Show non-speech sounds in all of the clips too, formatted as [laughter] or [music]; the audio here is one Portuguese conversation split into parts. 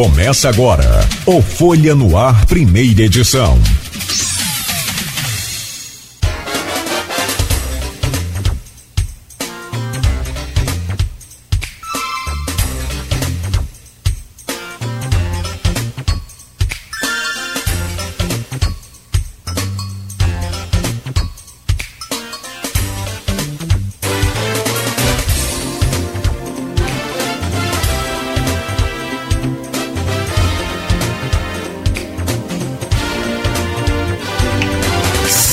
Começa agora o Folha no Ar, primeira edição.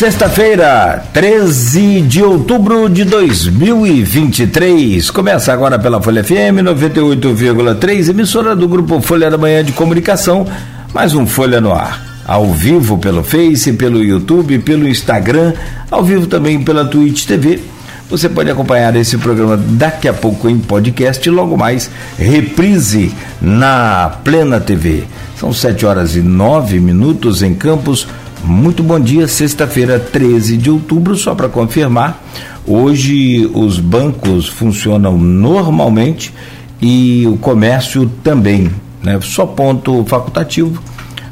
Sexta-feira, 13 de outubro de 2023. Começa agora pela Folha FM 98,3, emissora do grupo Folha da Manhã de Comunicação. Mais um Folha no Ar. Ao vivo pelo Face, pelo YouTube, pelo Instagram, ao vivo também pela Twitch TV. Você pode acompanhar esse programa daqui a pouco em podcast, logo mais reprise na Plena TV. São 7 horas e 9 minutos em Campos muito bom dia, sexta-feira, 13 de outubro, só para confirmar. Hoje os bancos funcionam normalmente e o comércio também. Né? Só ponto facultativo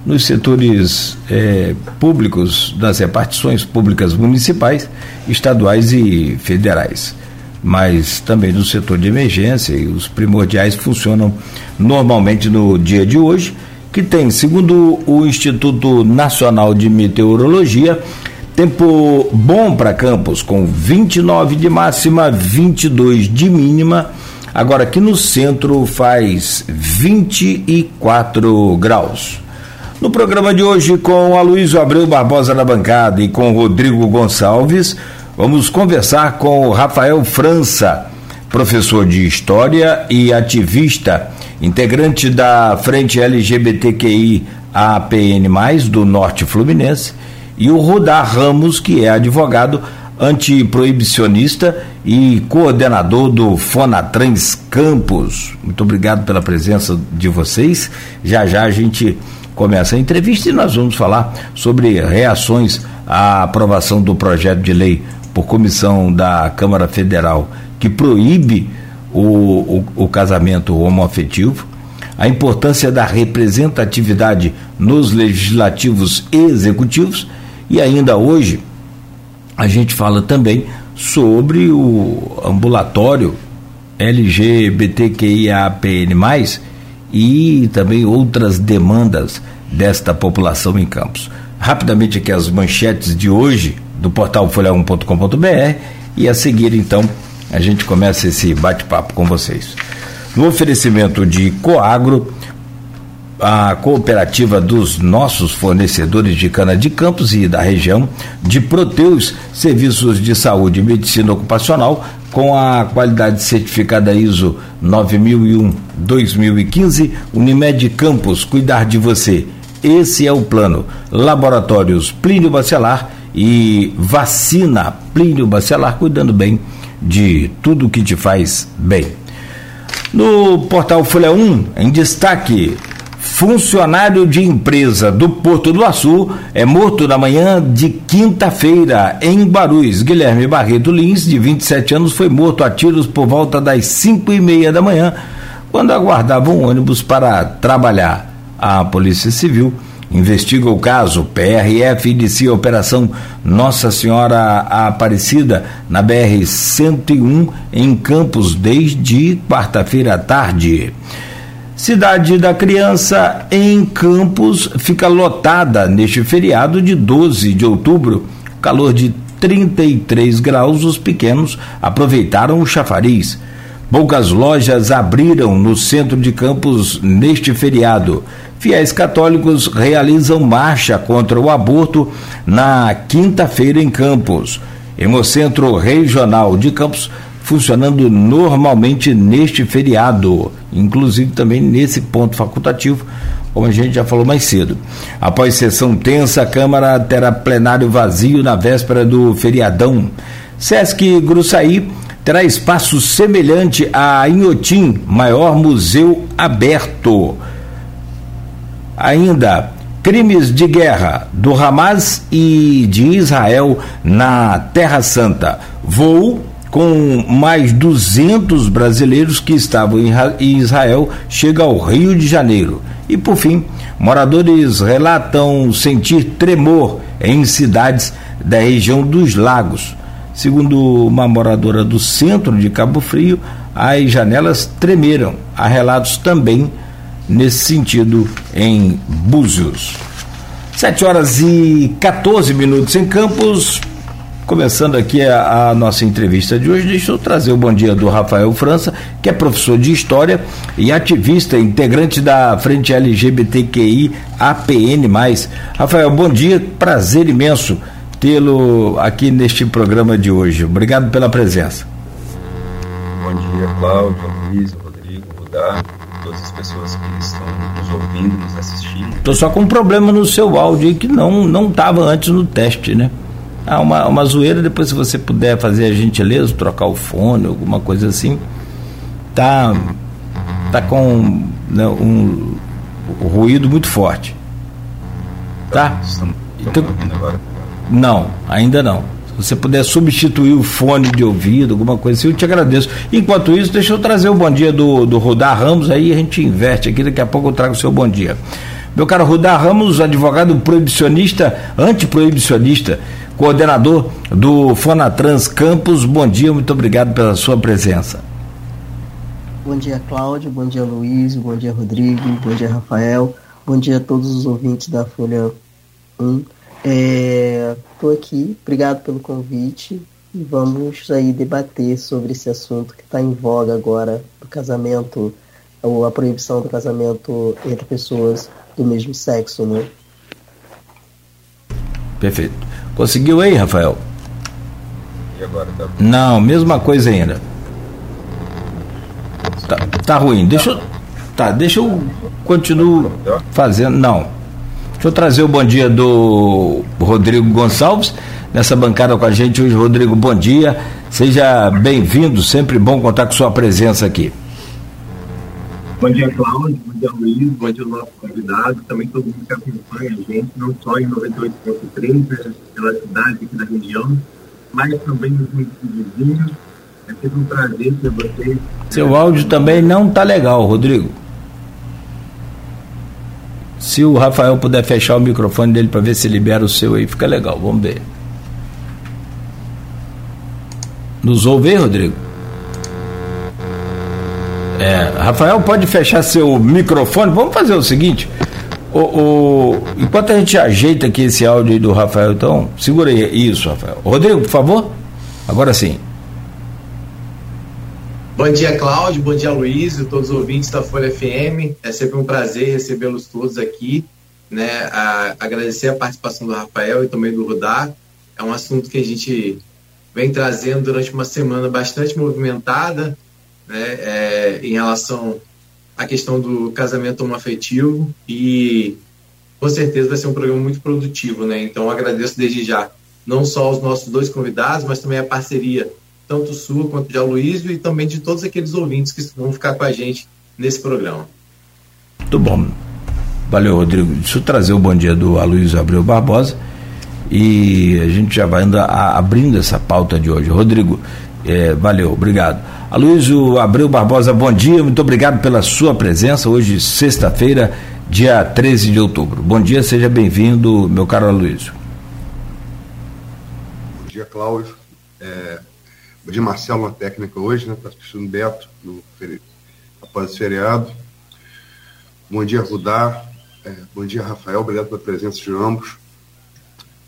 nos setores eh, públicos das repartições públicas municipais, estaduais e federais. Mas também no setor de emergência e os primordiais funcionam normalmente no dia de hoje que tem, segundo o Instituto Nacional de Meteorologia, tempo bom para Campos, com 29 de máxima, 22 de mínima. Agora aqui no centro faz 24 graus. No programa de hoje, com Aloysio Abreu Barbosa na bancada e com Rodrigo Gonçalves, vamos conversar com Rafael França, professor de História e ativista integrante da Frente LGBTQI APN+, do Norte Fluminense, e o Rudar Ramos, que é advogado antiproibicionista e coordenador do Fonatrans Campos. Muito obrigado pela presença de vocês. Já já a gente começa a entrevista e nós vamos falar sobre reações à aprovação do projeto de lei por comissão da Câmara Federal que proíbe o, o, o casamento homoafetivo, a importância da representatividade nos legislativos e executivos e ainda hoje a gente fala também sobre o ambulatório LGBTQIAPN+, e também outras demandas desta população em Campos. Rapidamente aqui as manchetes de hoje do portal folha1.com.br e a seguir então a gente começa esse bate-papo com vocês. No oferecimento de Coagro, a cooperativa dos nossos fornecedores de cana de campos e da região, de Proteus, serviços de saúde e medicina ocupacional, com a qualidade certificada ISO 9001-2015, Unimed Campos, cuidar de você. Esse é o plano. Laboratórios Plínio Bacelar e vacina Plínio Bacelar, cuidando bem de tudo que te faz bem. No portal Folha 1, em destaque, funcionário de empresa do Porto do Açu é morto na manhã de quinta-feira em Barus. Guilherme Barreto Lins, de 27 anos, foi morto a tiros por volta das 5 e meia da manhã, quando aguardava um ônibus para trabalhar. A Polícia Civil investiga o caso. PRF inicia a operação Nossa Senhora Aparecida na BR-101 em Campos desde quarta-feira à tarde. Cidade da Criança em Campos fica lotada neste feriado de 12 de outubro. Calor de 33 graus, os pequenos aproveitaram o chafariz. Poucas lojas abriram no centro de Campos neste feriado. Fiéis católicos realizam marcha contra o aborto na quinta-feira em Campos. Hemocentro Regional de Campos funcionando normalmente neste feriado, inclusive também nesse ponto facultativo, como a gente já falou mais cedo. Após sessão tensa, a Câmara terá plenário vazio na véspera do feriadão. Sesc Gruçaí terá espaço semelhante a Inhotim, maior museu aberto. Ainda crimes de guerra do Hamas e de Israel na Terra Santa. Voo com mais 200 brasileiros que estavam em Israel chega ao Rio de Janeiro. E por fim, moradores relatam sentir tremor em cidades da região dos lagos. Segundo uma moradora do centro de Cabo Frio, as janelas tremeram. Há relatos também nesse sentido em Búzios. 7 horas e 14 minutos em Campos. Começando aqui a, a, nossa entrevista de hoje, deixa eu trazer o bom dia do Rafael França, que é professor de História e ativista, integrante da Frente LGBTQI APN+. Rafael, bom dia, prazer imenso tê-lo aqui neste programa de hoje. Obrigado pela presença. Bom dia, Cláudio, Luiz, Rodrigo, Rudá, pessoas que estão nos ouvindo, nos assistindo. Estou só com um problema no seu áudio que não não estava antes no teste, né? Ah, uma, uma zoeira, depois se você puder fazer a gentileza, trocar o fone, alguma coisa assim. Tá, tá com né, um, um ruído muito forte. Tá? Estamos, estamos então, agora. Não, ainda não. Você puder substituir o fone de ouvido, alguma coisa assim, eu te agradeço. Enquanto isso, deixa eu trazer o bom dia do, do Rudar Ramos, aí a gente inverte aqui, daqui a pouco eu trago o seu bom dia. Meu caro Rudar Ramos, advogado proibicionista, antiproibicionista, coordenador do Fonatrans Campos, bom dia, muito obrigado pela sua presença. Bom dia, Cláudio, bom dia, Luiz, bom dia, Rodrigo, bom dia, Rafael, bom dia a todos os ouvintes da Folha 1. Estou é, aqui, obrigado pelo convite e vamos aí debater sobre esse assunto que está em voga agora do casamento, ou a proibição do casamento entre pessoas do mesmo sexo, né? Perfeito. Conseguiu aí, Rafael? E agora tá? Não, mesma coisa ainda. Tá, tá ruim. Deixa eu, tá, deixa eu continuo fazendo. Não. Deixa eu trazer o bom dia do Rodrigo Gonçalves, nessa bancada com a gente hoje. Rodrigo, bom dia. Seja bem-vindo, sempre bom contar com sua presença aqui. Bom dia, Cláudio. Bom dia, Luiz. Bom dia, nosso convidado. Também todo mundo que acompanha a gente, não só em 98.3, pela cidade aqui da região, mas também nos municípios vizinhos. É sempre um prazer ter vocês. Seu áudio também não está legal, Rodrigo. Se o Rafael puder fechar o microfone dele para ver se libera o seu aí, fica legal. Vamos ver. Nos ouve, Rodrigo? É, Rafael, pode fechar seu microfone? Vamos fazer o seguinte. O, o, enquanto a gente ajeita aqui esse áudio aí do Rafael, então, segura aí. Isso, Rafael. Rodrigo, por favor. Agora sim. Bom dia, Cláudio. Bom dia, Luiz e todos os ouvintes da Folha FM. É sempre um prazer recebê-los todos aqui. Né? A, agradecer a participação do Rafael e também do Rudá. É um assunto que a gente vem trazendo durante uma semana bastante movimentada né? É, em relação à questão do casamento homoafetivo e com certeza vai ser um programa muito produtivo. Né? Então, agradeço desde já não só aos nossos dois convidados, mas também a parceria tanto sua quanto de Aloysio e também de todos aqueles ouvintes que vão ficar com a gente nesse programa. Muito bom. Valeu, Rodrigo. Deixa eu trazer o bom dia do Aloysio Abreu Barbosa e a gente já vai andar abrindo essa pauta de hoje. Rodrigo, é, valeu, obrigado. Aloysio Abreu Barbosa, bom dia, muito obrigado pela sua presença. Hoje, sexta-feira, dia 13 de outubro. Bom dia, seja bem-vindo, meu caro Aloysio. Bom dia, Cláudio. É, Dia, Marcelo, na técnica hoje, né? Está assistindo Beto no, após o feriado. Bom dia, Rudá. É, bom dia, Rafael. Obrigado pela presença de ambos.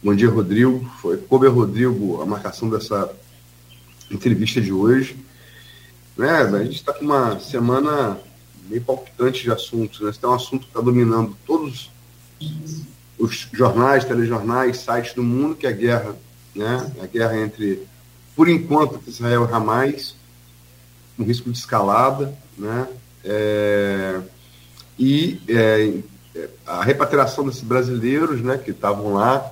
Bom dia, Rodrigo. Foi, coube a Rodrigo a marcação dessa entrevista de hoje. Né, a gente está com uma semana meio palpitante de assuntos. Né? Esse é um assunto que está dominando todos os jornais, telejornais, sites do mundo, que é a guerra, né? a guerra entre por enquanto, Israel e Hamas, um risco de escalada, né? É, e é, a repatriação desses brasileiros, né, que estavam lá,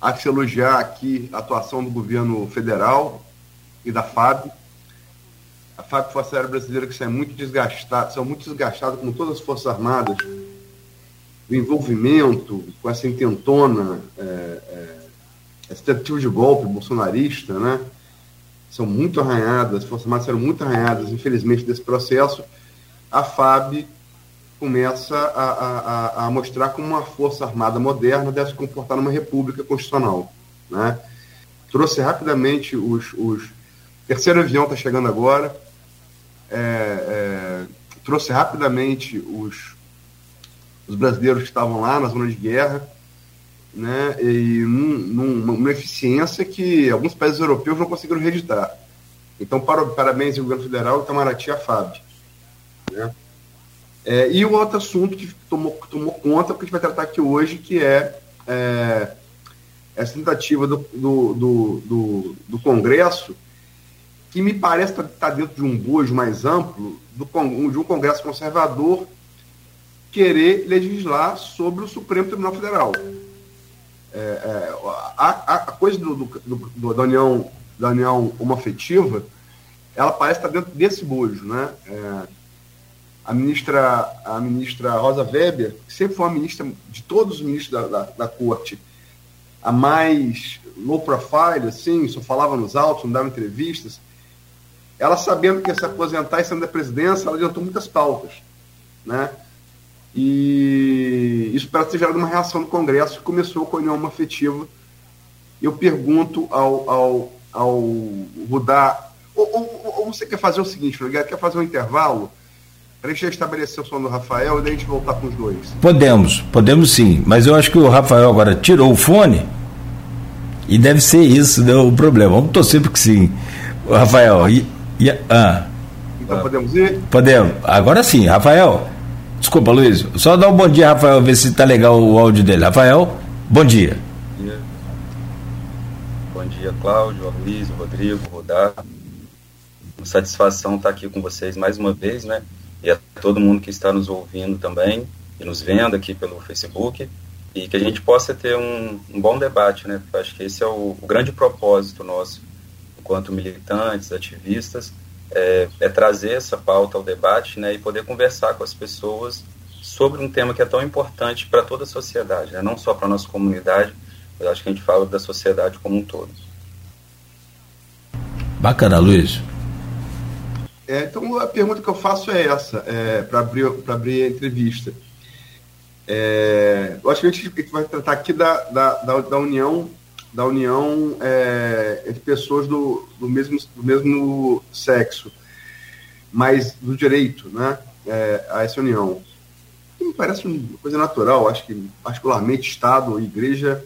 há que se elogiar aqui a atuação do governo federal e da FAB. A FAB Força Aérea Brasileira que são muito desgastadas, são muito desgastadas como todas as Forças Armadas, do envolvimento com essa intentona é, essa tentativa de golpe bolsonarista, né? São muito arranhadas, as Forças Armadas serão muito arranhadas, infelizmente, desse processo. A FAB começa a, a, a, mostrar como uma força armada moderna deve se comportar numa república constitucional. Né? Trouxe rapidamente os, os... terceiro avião está chegando agora. É, é, trouxe rapidamente os, os brasileiros que estavam lá na zona de guerra, né? E num, num, numa eficiência que alguns países europeus não conseguiram reeditar. Então, para, parabéns ao governo federal, Itamaraty e a FAB. Né? É, e o outro assunto que tomou, tomou conta, que a gente vai tratar aqui hoje, que é, é essa tentativa do, do, do, do, do Congresso, que me parece estar tá dentro de um bojo mais amplo, do, de um Congresso conservador querer legislar sobre o Supremo Tribunal Federal. É, é, a, a, coisa do, do, do, da união da união homoafetiva, ela parece estar dentro desse bojo, né? É, a ministra, a ministra Rosa Weber, que sempre foi uma ministra de todos os ministros da, da, da corte, a mais low profile, assim, só falava nos autos, não dava entrevistas, ela sabendo que ia se aposentar e sendo da presidência, ela adiantou muitas pautas, né? E isso parece ter gerado uma reação no Congresso que começou com a união afetiva. Eu pergunto ao, ao, ao Rudá, ou, ou, ou, você quer fazer o seguinte, Miguel, quer fazer um intervalo? Para a gente estabelecer o som do Rafael e daí a gente voltar com os dois. Podemos, podemos sim. Mas eu acho que o Rafael agora tirou o fone e deve ser isso né, o problema. Vamos torcer porque sim. O Rafael, e, e, ah. Então podemos ir? Podemos. Agora sim, Rafael. Desculpa, Luiz. Só dá um bom dia, Rafael, ver se está legal o áudio dele. Rafael, bom dia. Bom dia, Cláudio, Luiz, Rodrigo, Rodar. Uma satisfação estar aqui com vocês mais uma vez, né? e a todo mundo que está nos ouvindo também e nos vendo aqui pelo Facebook e que a gente possa ter um, um bom debate, né? Porque acho que esse é o, o, grande propósito nosso, enquanto militantes, ativistas, é, é, trazer essa pauta ao debate, né? E poder conversar com as pessoas sobre um tema que é tão importante para toda a sociedade, né? Não só para a nossa comunidade, mas acho que a gente fala da sociedade como um todo. Bacana, Luiz. É, então, a pergunta que eu faço é essa, é, para abrir, abrir a entrevista. É, eu acho que a gente vai tratar aqui da, da, da, da união, da união é, entre pessoas do, do, mesmo, do mesmo sexo, mas do direito né, é, a essa união. Me parece uma coisa natural, acho que, particularmente, Estado e Igreja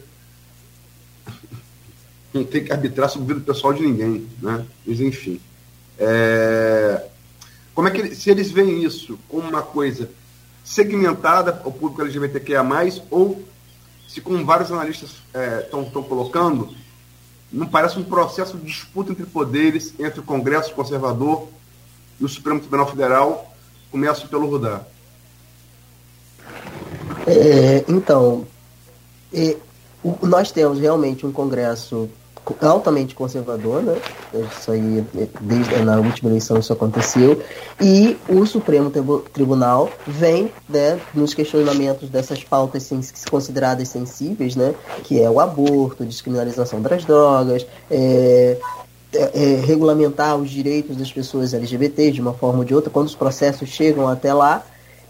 [laughs] não tem que arbitrar sobre a vida pessoal de ninguém, né? Mas, enfim. É, como é que se eles veem isso como uma coisa segmentada ao público LGBTQIA+, ou se como vários analistas estão é, colocando, não parece um processo de disputa entre poderes entre o Congresso conservador e o Supremo Tribunal Federal, começo pelo Rudá. É, então, é, o, nós temos realmente um Congresso altamente conservador, né? Isso aí, desde na última eleição isso aconteceu. E o Supremo Tribunal vem, né, nos questionamentos dessas pautas consideradas sensíveis, né? Que é o aborto, descriminalização das drogas, é, é, é, regulamentar os direitos das pessoas LGBT de uma forma ou de outra, quando os processos chegam até lá,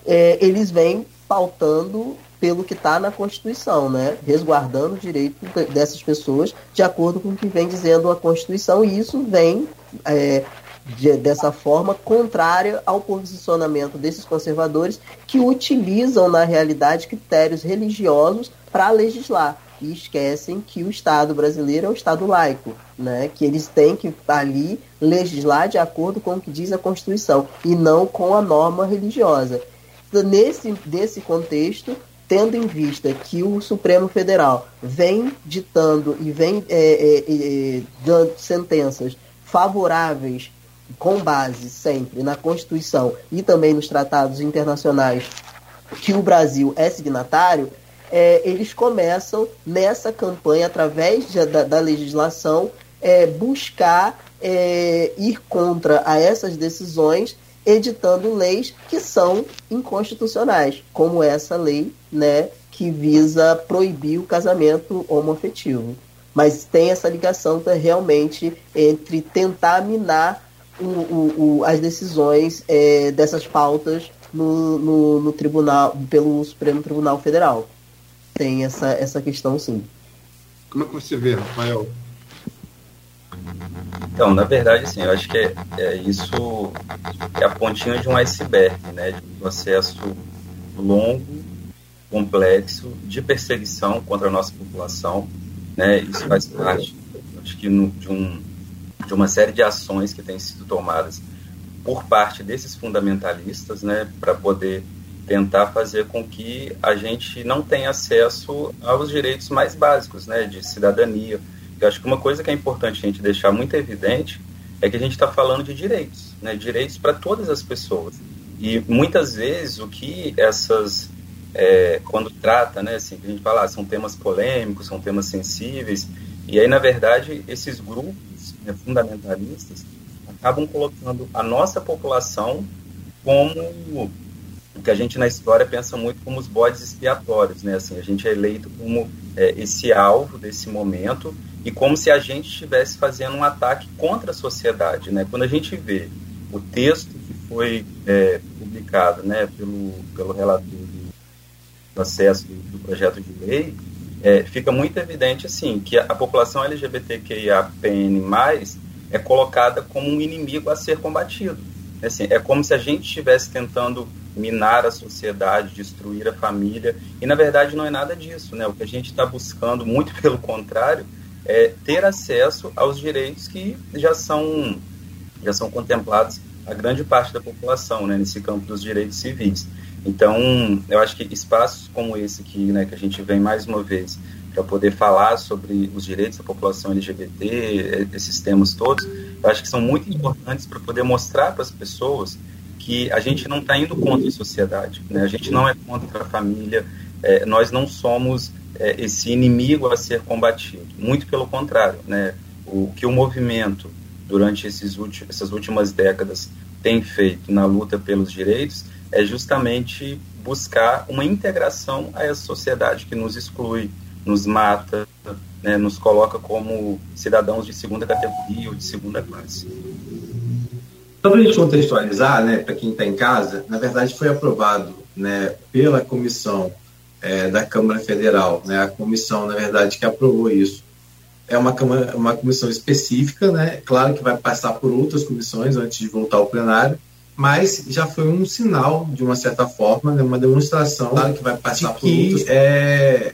é, eles vêm pautando pelo que está na Constituição, né? resguardando o direito dessas pessoas de acordo com o que vem dizendo a Constituição, e isso vem é, de, dessa forma contrária ao posicionamento desses conservadores que utilizam, na realidade, critérios religiosos para legislar. E esquecem que o Estado brasileiro é um Estado laico, né? que eles têm que ali legislar de acordo com o que diz a Constituição e não com a norma religiosa. Nesse desse contexto, tendo em vista que o Supremo Federal vem ditando e vem é, é, é, dando sentenças favoráveis com base sempre na Constituição e também nos tratados internacionais que o Brasil é signatário, é, eles começam nessa campanha, através de, da, da, legislação, é, buscar é, ir contra a essas decisões editando leis que são inconstitucionais, como essa lei, né, que visa proibir o casamento homoafetivo. Mas tem essa ligação tá, realmente entre tentar minar o, o, o, as decisões é, dessas pautas no, no, no tribunal, pelo Supremo Tribunal Federal. Tem essa, essa questão sim. Como é que você vê, Rafael? Então, na verdade, assim, eu acho que é, é isso é a pontinha de um iceberg, né? De um processo longo, complexo, de perseguição contra a nossa população, né? Isso faz parte, acho que, no, de, um, de uma série de ações que têm sido tomadas por parte desses fundamentalistas, né? Para poder tentar fazer com que a gente não tenha acesso aos direitos mais básicos, né? De cidadania, eu acho que uma coisa que é importante a gente deixar muito evidente é que a gente está falando de direitos, né? direitos para todas as pessoas. E muitas vezes o que essas, é, quando trata, né, assim, a gente fala, ah, são temas polêmicos, são temas sensíveis, e aí, na verdade, esses grupos né, fundamentalistas acabam colocando a nossa população como o que a gente na história pensa muito como os bodes expiatórios, né? Assim, a gente é eleito como é, esse alvo desse momento e como se a gente estivesse fazendo um ataque contra a sociedade. Né? Quando a gente vê o texto que foi é, publicado né, pelo, pelo relator do, acesso do, do, projeto de lei, é, fica muito evidente assim que a, a população LGBTQIAPN+, é colocada como um inimigo a ser combatido. Assim, é como se a gente estivesse tentando minar a sociedade, destruir a família, e na verdade não é nada disso. Né? O que a gente está buscando, muito [laughs] pelo contrário, é, ter acesso aos direitos que já são, já são contemplados a grande parte da população né, nesse campo dos direitos civis. Então, eu acho que espaços como esse aqui, né, que a gente vem mais uma vez para poder falar sobre os direitos da população LGBT, esses temas todos, eu acho que são muito importantes para poder mostrar para as pessoas que a gente não está indo contra a sociedade, né? a gente não é contra a família, é, nós não somos é, esse inimigo a ser combatido. Muito pelo contrário, né? O que o movimento durante esses últimos, essas últimas décadas tem feito na luta pelos direitos é justamente buscar uma integração a essa sociedade que nos exclui, nos mata, né, nos coloca como cidadãos de segunda categoria ou de segunda classe. Só para a gente contextualizar, né, para quem está em casa, na verdade foi aprovado né, pela comissão é, da Câmara Federal, né? A comissão, na verdade, que aprovou isso é uma, uma comissão específica, né? Claro que vai passar por outras comissões antes de voltar ao plenário, mas já foi um sinal, de uma certa forma, né? uma demonstração claro que vai passar de que, por outras... é,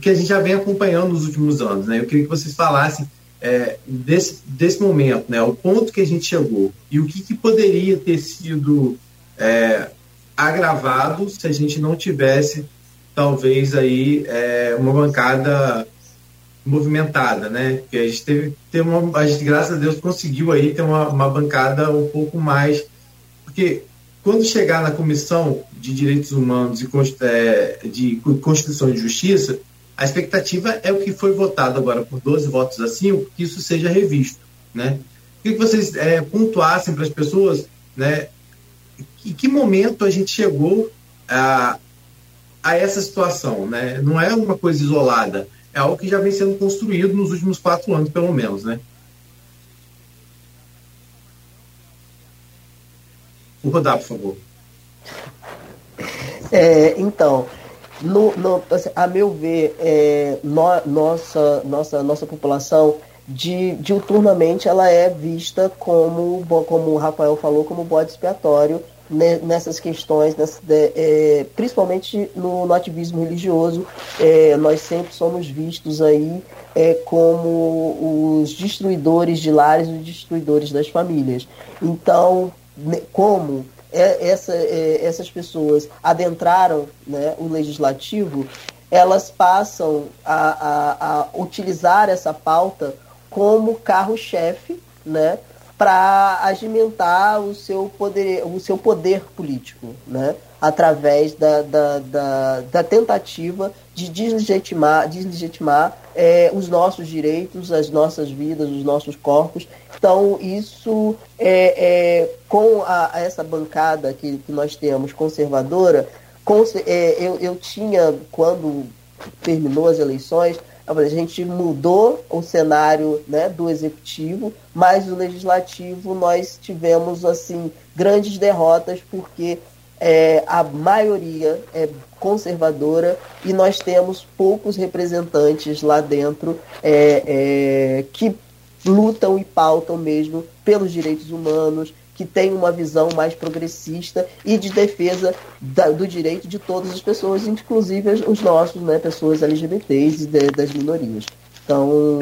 que a gente já vem acompanhando nos últimos anos. Né? Eu queria que vocês falassem é, desse, desse momento, né? o ponto que a gente chegou e o que, que poderia ter sido é, agravado se a gente não tivesse talvez aí é, uma bancada movimentada, né? Que a gente teve, teve uma, a gente, graças a Deus, conseguiu aí ter uma, uma bancada um pouco mais, porque quando chegar na comissão de direitos humanos e é, de Constituição e Justiça, a expectativa é o que foi votado agora por 12 votos a 5, que isso seja revisto, né? Que vocês é, pontuassem para as pessoas, né? Em que momento a gente chegou a, a essa situação. Né? Não é uma coisa isolada, é algo que já vem sendo construído nos últimos quatro anos, pelo menos. Né? Vou rodar, por favor. É, então, no, no, assim, a meu ver, é, no, nossa, nossa, nossa população de, diuturnamente ela é vista como, como o Rafael falou, como bode expiatório nessas questões, nessa, é, principalmente no, no, ativismo religioso, é, nós sempre somos vistos aí é, como os destruidores de lares, os destruidores das famílias. Então, como é, essa, é, essas pessoas adentraram né, o legislativo, elas passam a, a, a utilizar essa pauta como carro-chefe, né? Para agimentar o seu poder, o seu poder político, né? através da, da, da, da tentativa de deslegitimar, deslegitimar é, os nossos direitos, as nossas vidas, os nossos corpos. Então, isso é, é com a, essa bancada que, que nós temos conservadora, com, é, eu, eu tinha, quando terminou as eleições, a gente mudou o cenário né, do executivo, mas no legislativo nós tivemos assim grandes derrotas porque é, a maioria é conservadora e nós temos poucos representantes lá dentro é, é, que lutam e pautam mesmo pelos direitos humanos, que têm uma visão mais progressista e de defesa da, do direito de todas as pessoas, inclusive os nossos, né, pessoas LGBTs e de, das minorias. Então,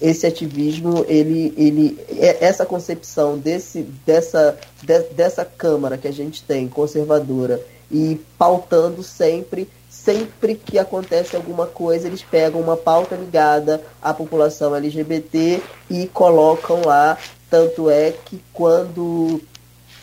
esse ativismo, ele, ele, é, essa concepção desse, dessa, de, dessa Câmara que a gente tem, conservadora, e pautando sempre, sempre que acontece alguma coisa, eles pegam uma pauta ligada à população LGBT e colocam lá. Tanto é que quando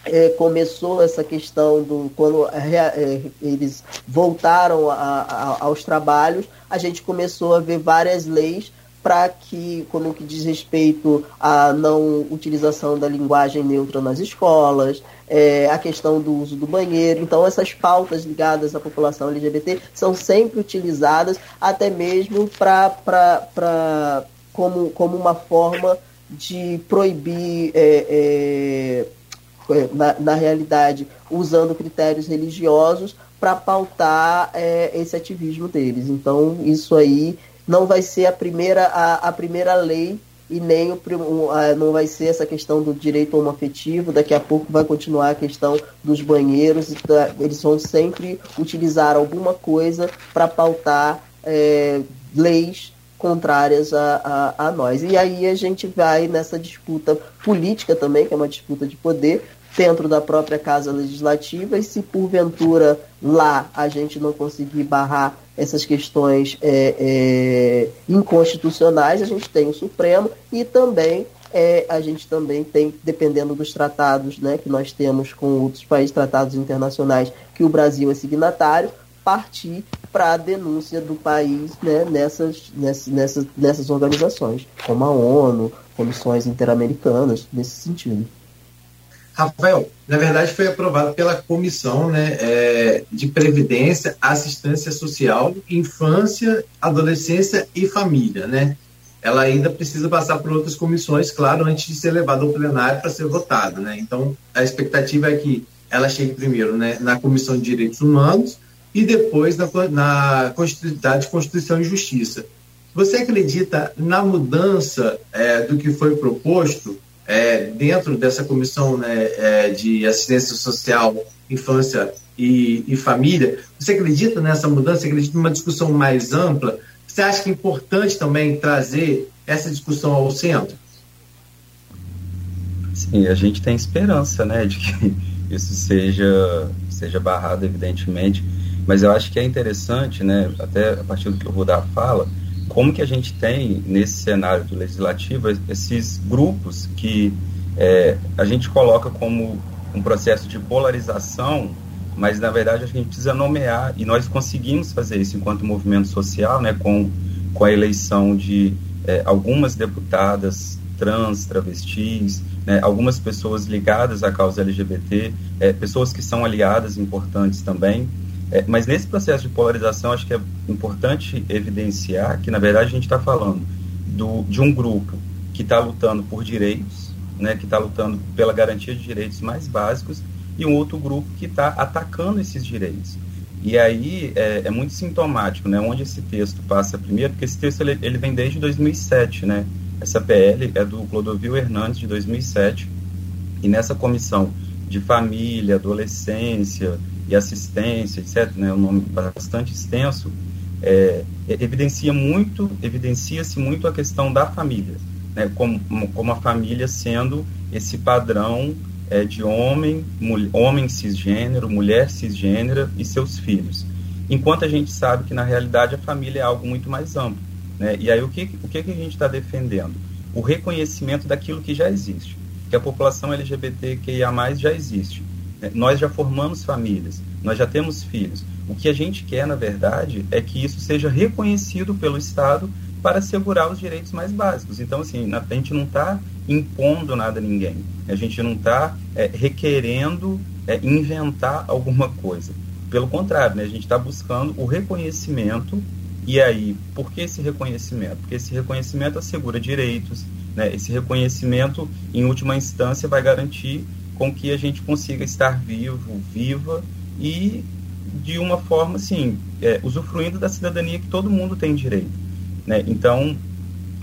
é, começou essa questão do quando é, eles voltaram a, a, aos trabalhos, a gente começou a ver várias leis para que, quando que diz respeito à não utilização da linguagem neutra nas escolas, é, a questão do uso do banheiro. Então, essas pautas ligadas à população LGBT são sempre utilizadas, até mesmo para como, como uma forma de proibir, é, é, é, na, na realidade, usando critérios religiosos para pautar é, esse ativismo deles. Então, isso aí não vai ser a primeira, a, a primeira lei e nem o, não vai ser essa questão do direito homoafetivo, daqui a pouco vai continuar a questão dos banheiros, eles vão sempre utilizar alguma coisa para pautar é, leis contrárias a, a, a, nós. E aí a gente vai nessa disputa política também, que é uma disputa de poder, dentro da própria Casa Legislativa, e se porventura lá a gente não conseguir barrar essas questões é, é, inconstitucionais, a gente tem o Supremo e também é, a gente também tem, dependendo dos tratados né, que nós temos com outros países, tratados internacionais que o Brasil é signatário, partir para a denúncia do país né, nessas, nessas, nessas, organizações, como a ONU, comissões interamericanas, nesse sentido. Rafael, na verdade foi aprovado pela Comissão né, é, de Previdência, Assistência Social, Infância, Adolescência e Família. Né? Ela ainda precisa passar por outras comissões, claro, antes de ser levada ao plenário para ser votada. Né? Então, a expectativa é que ela chegue primeiro né, na Comissão de Direitos Humanos e depois na, na Constituição e Justiça. Você acredita na mudança é, do que foi proposto é, dentro dessa comissão né, é, de assistência social, infância e, e, família, você acredita nessa mudança? Você acredita numa discussão mais ampla? Você acha que é importante também trazer essa discussão ao centro? Sim, a gente tem esperança, né, de que isso seja seja barrado, evidentemente, mas eu acho que é interessante, né, até a partir do que o Rudá fala, como que a gente tem nesse cenário do legislativo esses grupos que é, a gente coloca como um processo de polarização, mas na verdade a gente precisa nomear e nós conseguimos fazer isso enquanto movimento social, né, com, com a eleição de é, algumas deputadas trans, travestis, né, algumas pessoas ligadas à causa LGBT, é, pessoas que são aliadas importantes também. É, mas nesse processo de polarização, acho que é importante evidenciar que, na verdade, a gente está falando do, de um grupo que está lutando por direitos, né, que está lutando pela garantia de direitos mais básicos, e um outro grupo que está atacando esses direitos. E aí é, é, muito sintomático, né, onde esse texto passa primeiro, porque esse texto ele, ele vem desde 2007, né, essa PL é do Clodovil Hernandes, de 2007, e nessa comissão de família, adolescência, e assistência, etc., né, um nome bastante extenso, é, evidencia muito, evidencia-se muito a questão da família, né, como, como a família sendo esse padrão é, de homem, mulher, homem cisgênero, mulher cisgênera e seus filhos. Enquanto a gente sabe que na realidade a família é algo muito mais amplo. Né? E aí o que, o que, que a gente está defendendo? O reconhecimento daquilo que já existe, que a população LGBTQIA+, já existe nós já formamos famílias, nós já temos filhos. O que a gente quer, na verdade, é que isso seja reconhecido pelo Estado para assegurar os direitos mais básicos. Então, assim, a gente não está impondo nada a ninguém. A gente não está é, requerendo é, inventar alguma coisa. Pelo contrário, né, a gente está buscando o reconhecimento. E aí, por que esse reconhecimento? Porque esse reconhecimento assegura direitos. Né? Esse reconhecimento, em última instância, vai garantir com que a gente consiga estar vivo, viva e de uma forma assim, é, usufruindo da cidadania que todo mundo tem direito. Né? Então,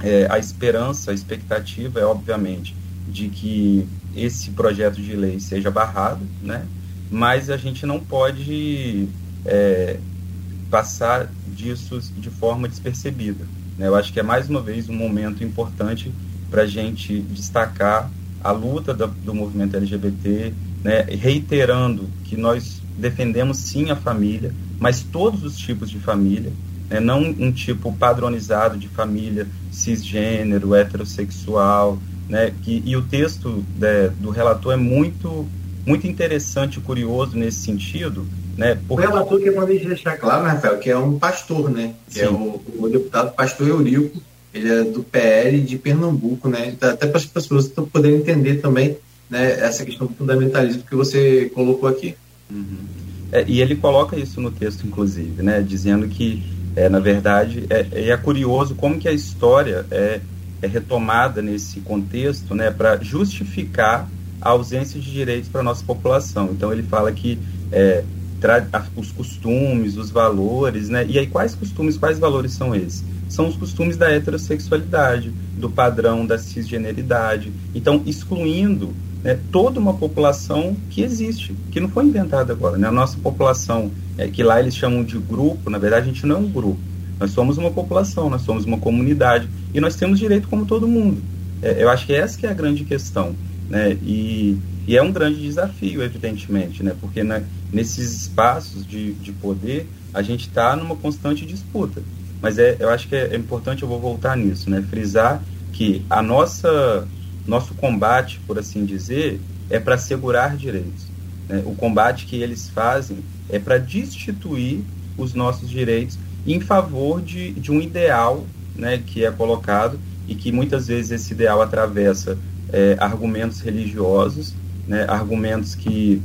é, a esperança, a expectativa é, obviamente, de que esse projeto de lei seja barrado, né? mas a gente não pode é, passar disso de forma despercebida. Né? Eu acho que é mais uma vez um momento importante para a gente destacar a luta do, do movimento LGBT, né? reiterando que nós defendemos sim a família, mas todos os tipos de família, né? não um tipo padronizado de família cisgênero, heterossexual, né? Que, e o texto né, do relator é muito, muito interessante e curioso nesse sentido, né? Porque... O relator que é para deixar claro, né, Rafael, que é um pastor, né? Que Sim. é o, o, deputado pastor Eurico, ele é do PL de Pernambuco, né? Então, até para as pessoas poderem entender também né, essa questão do fundamentalismo que você colocou aqui. Uhum. É, e ele coloca isso no texto, inclusive, né? Dizendo que, é, na verdade, é, é curioso como que a história é, é retomada nesse contexto, né? Para justificar a ausência de direitos para nossa população. Então, ele fala que é, os costumes, os valores, né? E aí quais costumes, quais valores são esses? São os costumes da heterossexualidade, do padrão da cisgeneridade. Então, excluindo né, toda uma população que existe, que não foi inventada agora. Né? A nossa população, é, que lá eles chamam de grupo, na verdade a gente não é um grupo. Nós somos uma população, nós somos uma comunidade e nós temos direito como todo mundo. É, eu acho que essa que é a grande questão. Né? E, e é um grande desafio, evidentemente, né? porque né, nesses espaços de, de poder a gente está numa constante disputa. Mas é, eu acho que é, importante, eu vou voltar nisso, né? frisar que a nossa nosso combate, por assim dizer, é para assegurar direitos. Né? O combate que eles fazem é para destituir os nossos direitos em favor de, de um ideal né, que é colocado e que muitas vezes esse ideal atravessa é, argumentos religiosos, né, argumentos que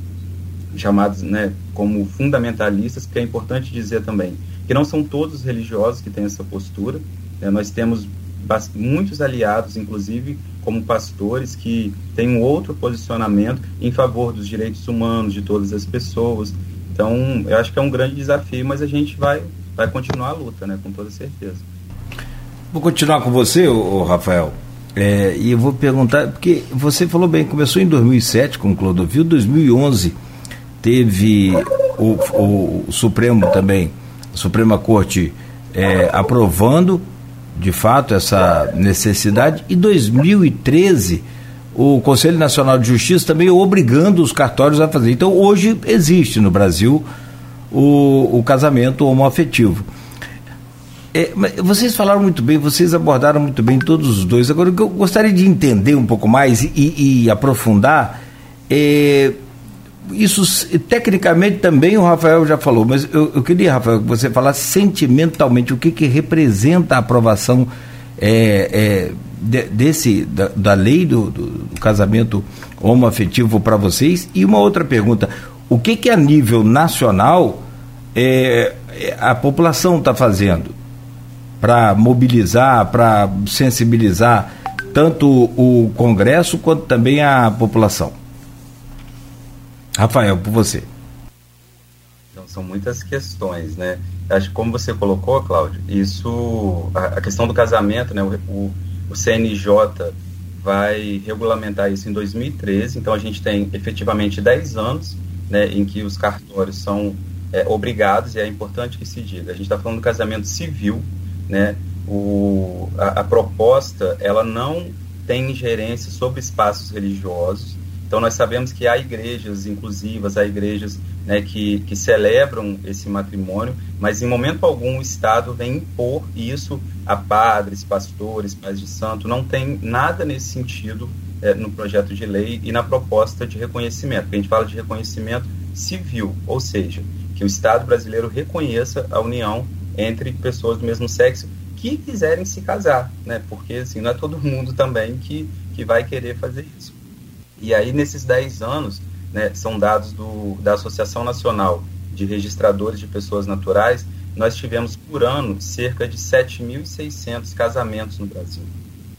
chamados né, como fundamentalistas, que é importante dizer também que não são todos religiosos que têm essa postura. Né, nós temos muitos aliados, inclusive como pastores, que têm um outro posicionamento em favor dos direitos humanos de todas as pessoas. Então, eu acho que é um grande desafio, mas a gente vai, vai continuar a luta, né, com toda certeza. Vou continuar com você, ô, Rafael. É, e eu vou perguntar, porque você falou bem, começou em 2007 com o Clodovil, 2011 teve o, o, o Supremo também, Suprema Corte é, aprovando de fato essa necessidade, e 2013 o Conselho Nacional de Justiça também obrigando os cartórios a fazer. Então hoje existe no Brasil o, o casamento homoafetivo. É, vocês falaram muito bem, vocês abordaram muito bem todos os dois. Agora, o que eu gostaria de entender um pouco mais e, e aprofundar é, isso tecnicamente também o Rafael já falou, mas eu, eu, queria, Rafael, que você falasse sentimentalmente o que, que representa a aprovação é, é, de, desse da, da lei do, do, do, casamento homoafetivo para vocês. E uma outra pergunta: o que, que a nível nacional é, a população está fazendo? para mobilizar, para sensibilizar tanto o Congresso quanto também a população? Rafael, por você. Então, são muitas questões, né? Acho que como você colocou, Cláudio, isso, a, a questão do casamento, né? O, o, o, CNJ vai regulamentar isso em 2013, então a gente tem efetivamente 10 anos, né, em que os cartórios são é, obrigados, e é importante que se diga, a gente está falando do casamento civil, né? O, a, a, proposta ela não tem ingerência sobre espaços religiosos. Então nós sabemos que há igrejas inclusivas, há igrejas né, que, que celebram esse matrimônio, mas em momento algum o Estado vem impor isso a padres, pastores, pais de santo. Não tem nada nesse sentido é, no projeto de lei e na proposta de reconhecimento. Porque a gente fala de reconhecimento civil, ou seja, que o Estado brasileiro reconheça a união entre pessoas do mesmo sexo que quiserem se casar, né? Porque assim, não é todo mundo também que, que vai querer fazer isso. E aí, nesses 10 anos, né, são dados do, da Associação Nacional de Registradores de Pessoas Naturais, nós tivemos por ano cerca de 7.600 casamentos no Brasil,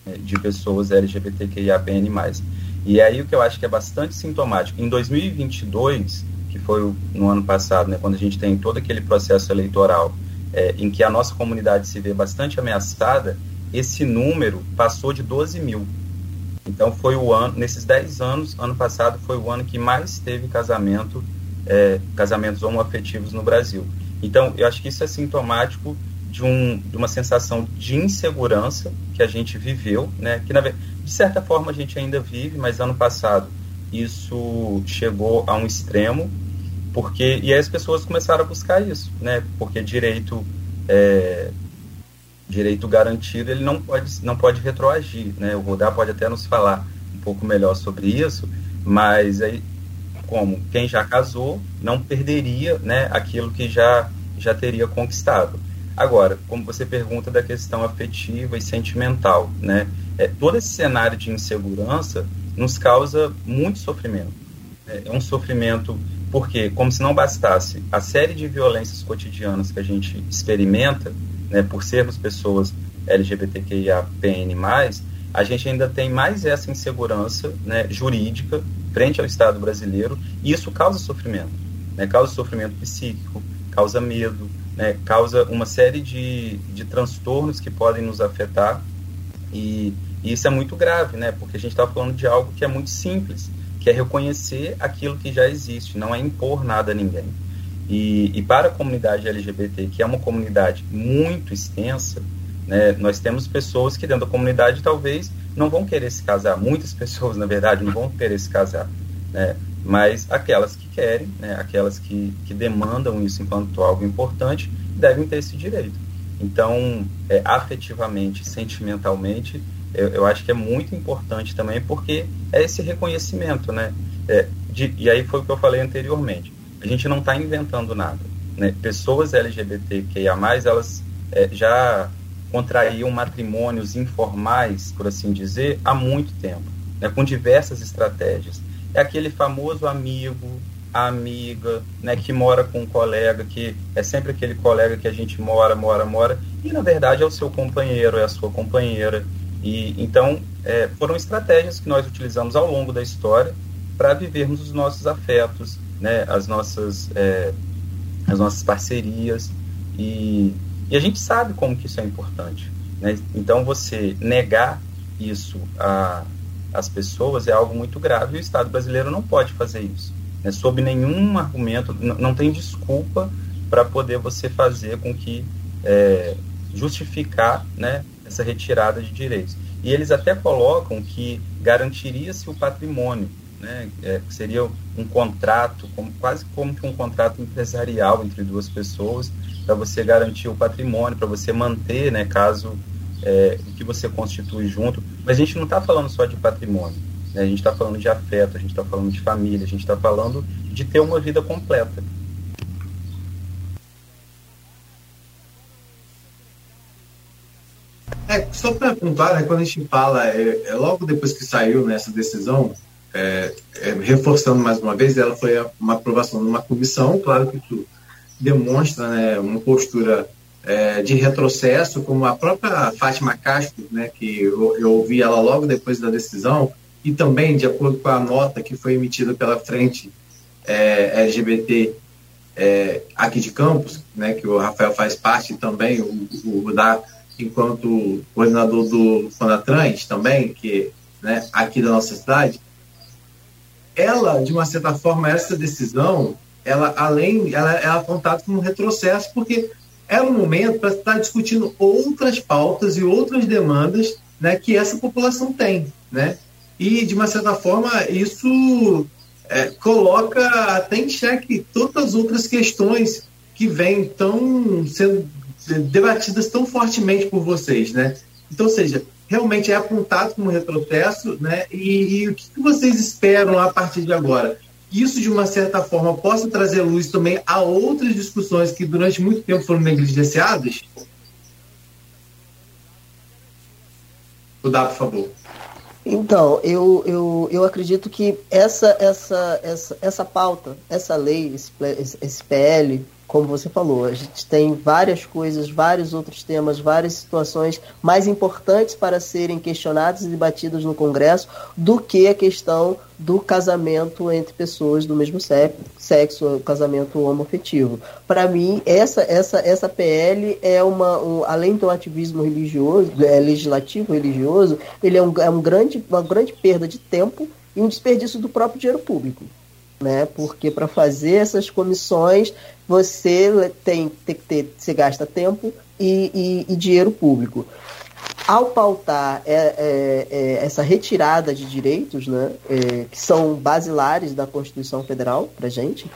né, de pessoas LGBTQIAPN+. E aí o que eu acho que é bastante sintomático, em 2022, que foi no ano passado, né, quando a gente tem todo aquele processo eleitoral é, em que a nossa comunidade se vê bastante ameaçada, esse número passou de 12 mil. Então foi o ano, nesses 10 anos, ano passado foi o ano que mais teve casamento, é, casamentos homoafetivos no Brasil. Então eu acho que isso é sintomático de, um, de uma sensação de insegurança que a gente viveu, né? Que na, de certa forma a gente ainda vive, mas ano passado isso chegou a um extremo, porque e aí as pessoas começaram a buscar isso, né? Porque direito é, direito garantido ele não pode não pode retroagir, né? O Rodar pode até nos falar um pouco melhor sobre isso, mas aí como quem já casou não perderia, né? Aquilo que já já teria conquistado. Agora, como você pergunta da questão afetiva e sentimental, né? É, todo esse cenário de insegurança nos causa muito sofrimento. É, é um sofrimento porque, como se não bastasse a série de violências cotidianas que a gente experimenta, né, por sermos pessoas LGBTQIAPN+, a gente ainda tem mais essa insegurança né, jurídica frente ao Estado brasileiro, e isso causa sofrimento. Né, causa sofrimento psíquico, causa medo, né, causa uma série de, de transtornos que podem nos afetar e, e isso é muito grave, né, porque a gente está falando de algo que é muito simples, que é reconhecer aquilo que já existe, não é impor nada a ninguém. E, e para a comunidade LGBT, que é uma comunidade muito extensa, né, nós temos pessoas que dentro da comunidade talvez não vão querer se casar, muitas pessoas, na verdade, não vão querer se casar, né, mas aquelas que querem, né, aquelas que, que demandam isso enquanto algo importante, devem ter esse direito. Então, é, afetivamente, sentimentalmente, eu, eu, acho que é muito importante também, porque é esse reconhecimento, né? É, de, e aí foi o que eu falei anteriormente. A gente não está inventando nada. Né? Pessoas LGBTQIA+, elas é, já contraíam matrimônios informais, por assim dizer, há muito tempo, né? com diversas estratégias é aquele famoso amigo, amiga, né, que mora com um colega, que é sempre aquele colega que a gente mora, mora, mora, e na verdade é o seu companheiro, é a sua companheira. E então é, foram estratégias que nós utilizamos ao longo da história para vivermos os nossos afetos, né, as nossas é, as nossas parcerias e, e a gente sabe como que isso é importante. Né? Então você negar isso as pessoas é algo muito grave e o Estado brasileiro não pode fazer isso. Né? Sob nenhum argumento, não tem desculpa para poder você fazer com que é, justificar né, essa retirada de direitos. E eles até colocam que garantiria-se o patrimônio, né, é, seria um contrato, como, quase como que um contrato empresarial entre duas pessoas, para você garantir o patrimônio, para você manter, né, caso é, que você constitui junto. Mas a gente não está falando só de patrimônio, né? a gente está falando de afeto, a gente está falando de família, a gente está falando de ter uma vida completa. É, só para pontuar, né, quando a gente fala, é, é, logo depois que saiu nessa decisão, é, é, reforçando mais uma vez, ela foi uma aprovação de uma comissão, claro que isso demonstra né, uma postura é, de retrocesso, como a própria Fátima Castro, né, que eu, eu, ouvi ela logo depois da decisão, e também de acordo com a nota que foi emitida pela frente é, LGBT é, aqui de Campos, né, que o Rafael faz parte também, o, o da enquanto coordenador do Fonatrans também, que né, aqui da nossa cidade, ela, de uma certa forma, essa decisão, ela além, ela é apontada como um retrocesso, porque era um momento para estar discutindo outras pautas e outras demandas né, que essa população tem. Né? E, de uma certa forma, isso é, coloca até em xeque todas as outras questões que vêm tão sendo debatidas tão fortemente por vocês. Né? Então, ou seja, realmente é apontado como retrocesso, né? E, e o que, vocês esperam a partir de agora? isso, de uma certa forma, possa trazer luz também a outras discussões que durante muito tempo foram negligenciadas? O Dá, por favor. Então, eu, eu, eu acredito que essa, essa, essa, essa pauta, essa lei, esse, esse PL, como você falou, a gente tem várias coisas, vários outros temas, várias situações mais importantes para serem questionadas e debatidas no Congresso do que a questão do casamento entre pessoas do mesmo sexo, casamento homoafetivo. Para mim, essa, essa, essa PL é uma, um, além do ativismo religioso, é, legislativo religioso, ele é, um, é um grande, uma grande perda de tempo e um desperdício do próprio dinheiro público né? Porque para fazer essas comissões você tem, tem que ter, você gasta tempo e, e, e dinheiro público. Ao pautar é, é, é, essa retirada de direitos, né, é, que são basilares da Constituição Federal para gente,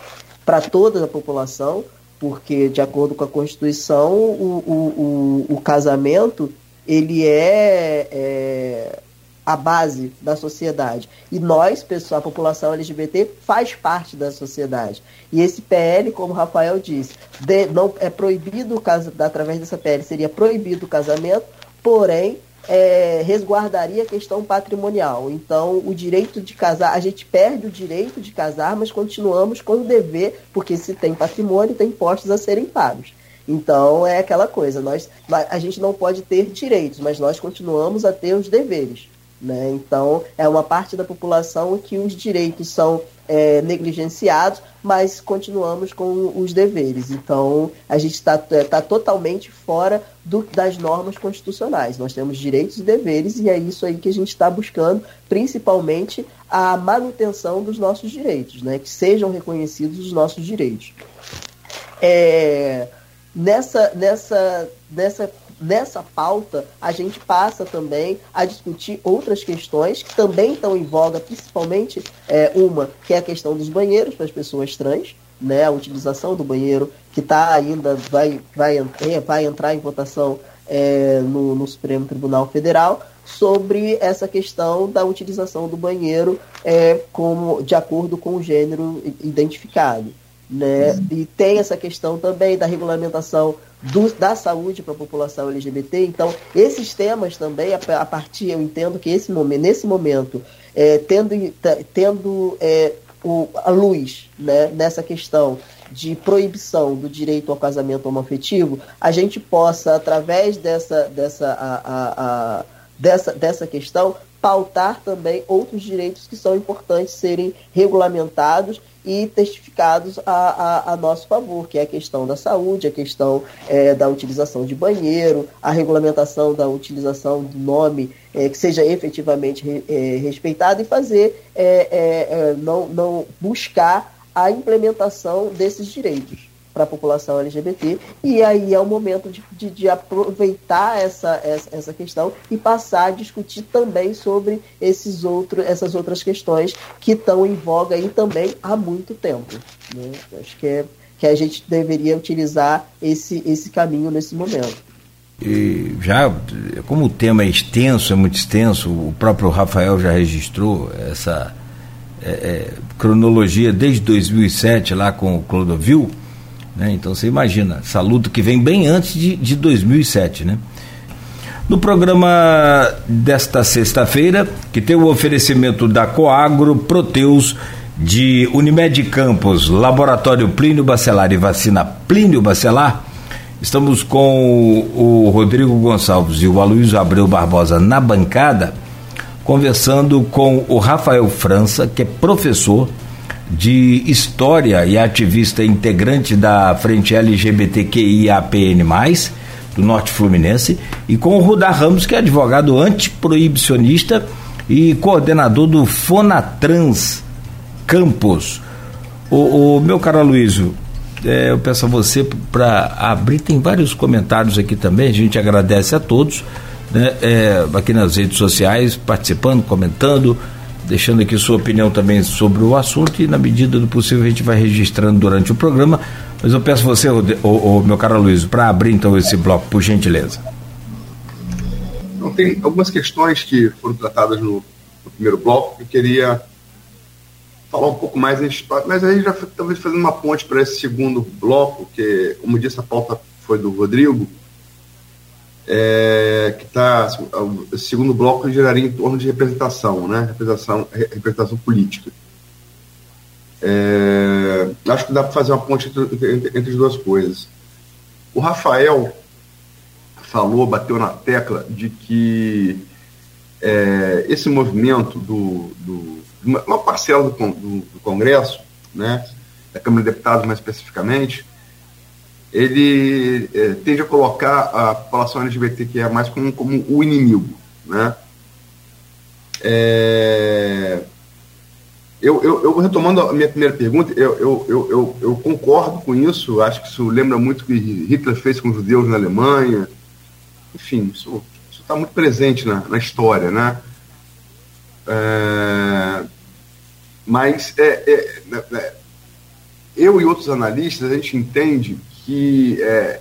para toda a população, porque de acordo com a Constituição o, o, o, o casamento ele é, é a base da sociedade. E nós, pessoal, a população LGBT, faz parte da sociedade. E esse PL, como o Rafael disse, de, não é proibido, através dessa PL, seria proibido o casamento, porém é, resguardaria a questão patrimonial. Então, o direito de casar, a gente perde o direito de casar, mas continuamos com o dever, porque se tem patrimônio, tem impostos a serem pagos. Então, é aquela coisa, nós, a gente não pode ter direitos, mas nós continuamos a ter os deveres. Né? Então, é uma parte da população que os direitos são é, negligenciados, mas continuamos com os deveres. Então, a gente está tá totalmente fora do, das normas constitucionais. Nós temos direitos e deveres, e é isso aí que a gente está buscando, principalmente a manutenção dos nossos direitos, né? que sejam reconhecidos os nossos direitos. É, nessa, nessa, nessa nessa pauta, a gente passa também a discutir outras questões que também estão em voga, principalmente é, uma, que é a questão dos banheiros para as pessoas trans, né, a utilização do banheiro, que está ainda, vai, vai, é, vai entrar em votação é, no, no, Supremo Tribunal Federal, sobre essa questão da utilização do banheiro é, como, de acordo com o gênero identificado. Né? E tem essa questão também da regulamentação do, da saúde para a população LGBT. Então, esses temas também, a, a, partir, eu entendo que esse momento, nesse momento, é, tendo, tendo é, o, a luz né, nessa questão de proibição do direito ao casamento homoafetivo, a gente possa, através dessa, dessa, a, a, a, dessa, dessa questão, pautar também outros direitos que são importantes serem regulamentados e testificados a, a, a, nosso favor, que é a questão da saúde, a questão é, da utilização de banheiro, a regulamentação da utilização do nome é, que seja efetivamente re, é, respeitado e fazer é, é, é, não, não buscar a implementação desses direitos para a população LGBT, e aí é o momento de, de, de aproveitar essa, essa, essa, questão e passar a discutir também sobre esses outros, essas outras questões que estão em voga aí também há muito tempo. Né? Acho que, é, que a gente deveria utilizar esse, esse caminho nesse momento. E já, como o tema é extenso, é muito extenso, o próprio Rafael já registrou essa é, é, cronologia desde 2007 lá com o Clodovil, né? Então você imagina, essa luta que vem bem antes de, de 2007. Né? No programa desta sexta-feira, que tem o oferecimento da Coagro, Proteus, de Unimed Campos, Laboratório Plínio Bacelar e Vacina Plínio Bacelar, estamos com o Rodrigo Gonçalves e o Aloysio Abreu Barbosa na bancada, conversando com o Rafael França, que é professor de História e ativista integrante da Frente LGBTQIAPN+, do Norte Fluminense, e com o Rudá Ramos, que é advogado antiproibicionista e coordenador do Fonatrans Campos. O, o meu caro Luísio, é, eu peço a você para abrir, tem vários comentários aqui também, a gente agradece a todos, né, é, aqui nas redes sociais, participando, comentando, deixando aqui sua opinião também sobre o assunto e na medida do possível a gente vai registrando durante o programa. Mas eu peço você, o, o, o meu caro Luiz, para abrir então esse bloco, por gentileza. Então, tem algumas questões que foram tratadas no, no primeiro bloco que eu queria falar um pouco mais, mas aí já talvez fazendo uma ponte para esse segundo bloco, que, como disse, a pauta foi do Rodrigo, é, que está, o segundo bloco giraria em torno de representação, né? representação, representação política. É, acho que dá para fazer uma ponte entre, entre, entre, as duas coisas. O Rafael falou, bateu na tecla de que é, esse movimento do, do uma parcela do, do, do, Congresso, né, da Câmara de Deputados mais especificamente, ele é, tende a colocar a população LGBTQIA mais como, como o inimigo, né? É, eu, eu, eu, retomando a minha primeira pergunta, eu, eu, eu, eu, concordo com isso, acho que isso lembra muito o que Hitler fez com os judeus na Alemanha, enfim, isso está muito presente na, na história, né? É, mas é, é, é, eu e outros analistas, a gente entende que é,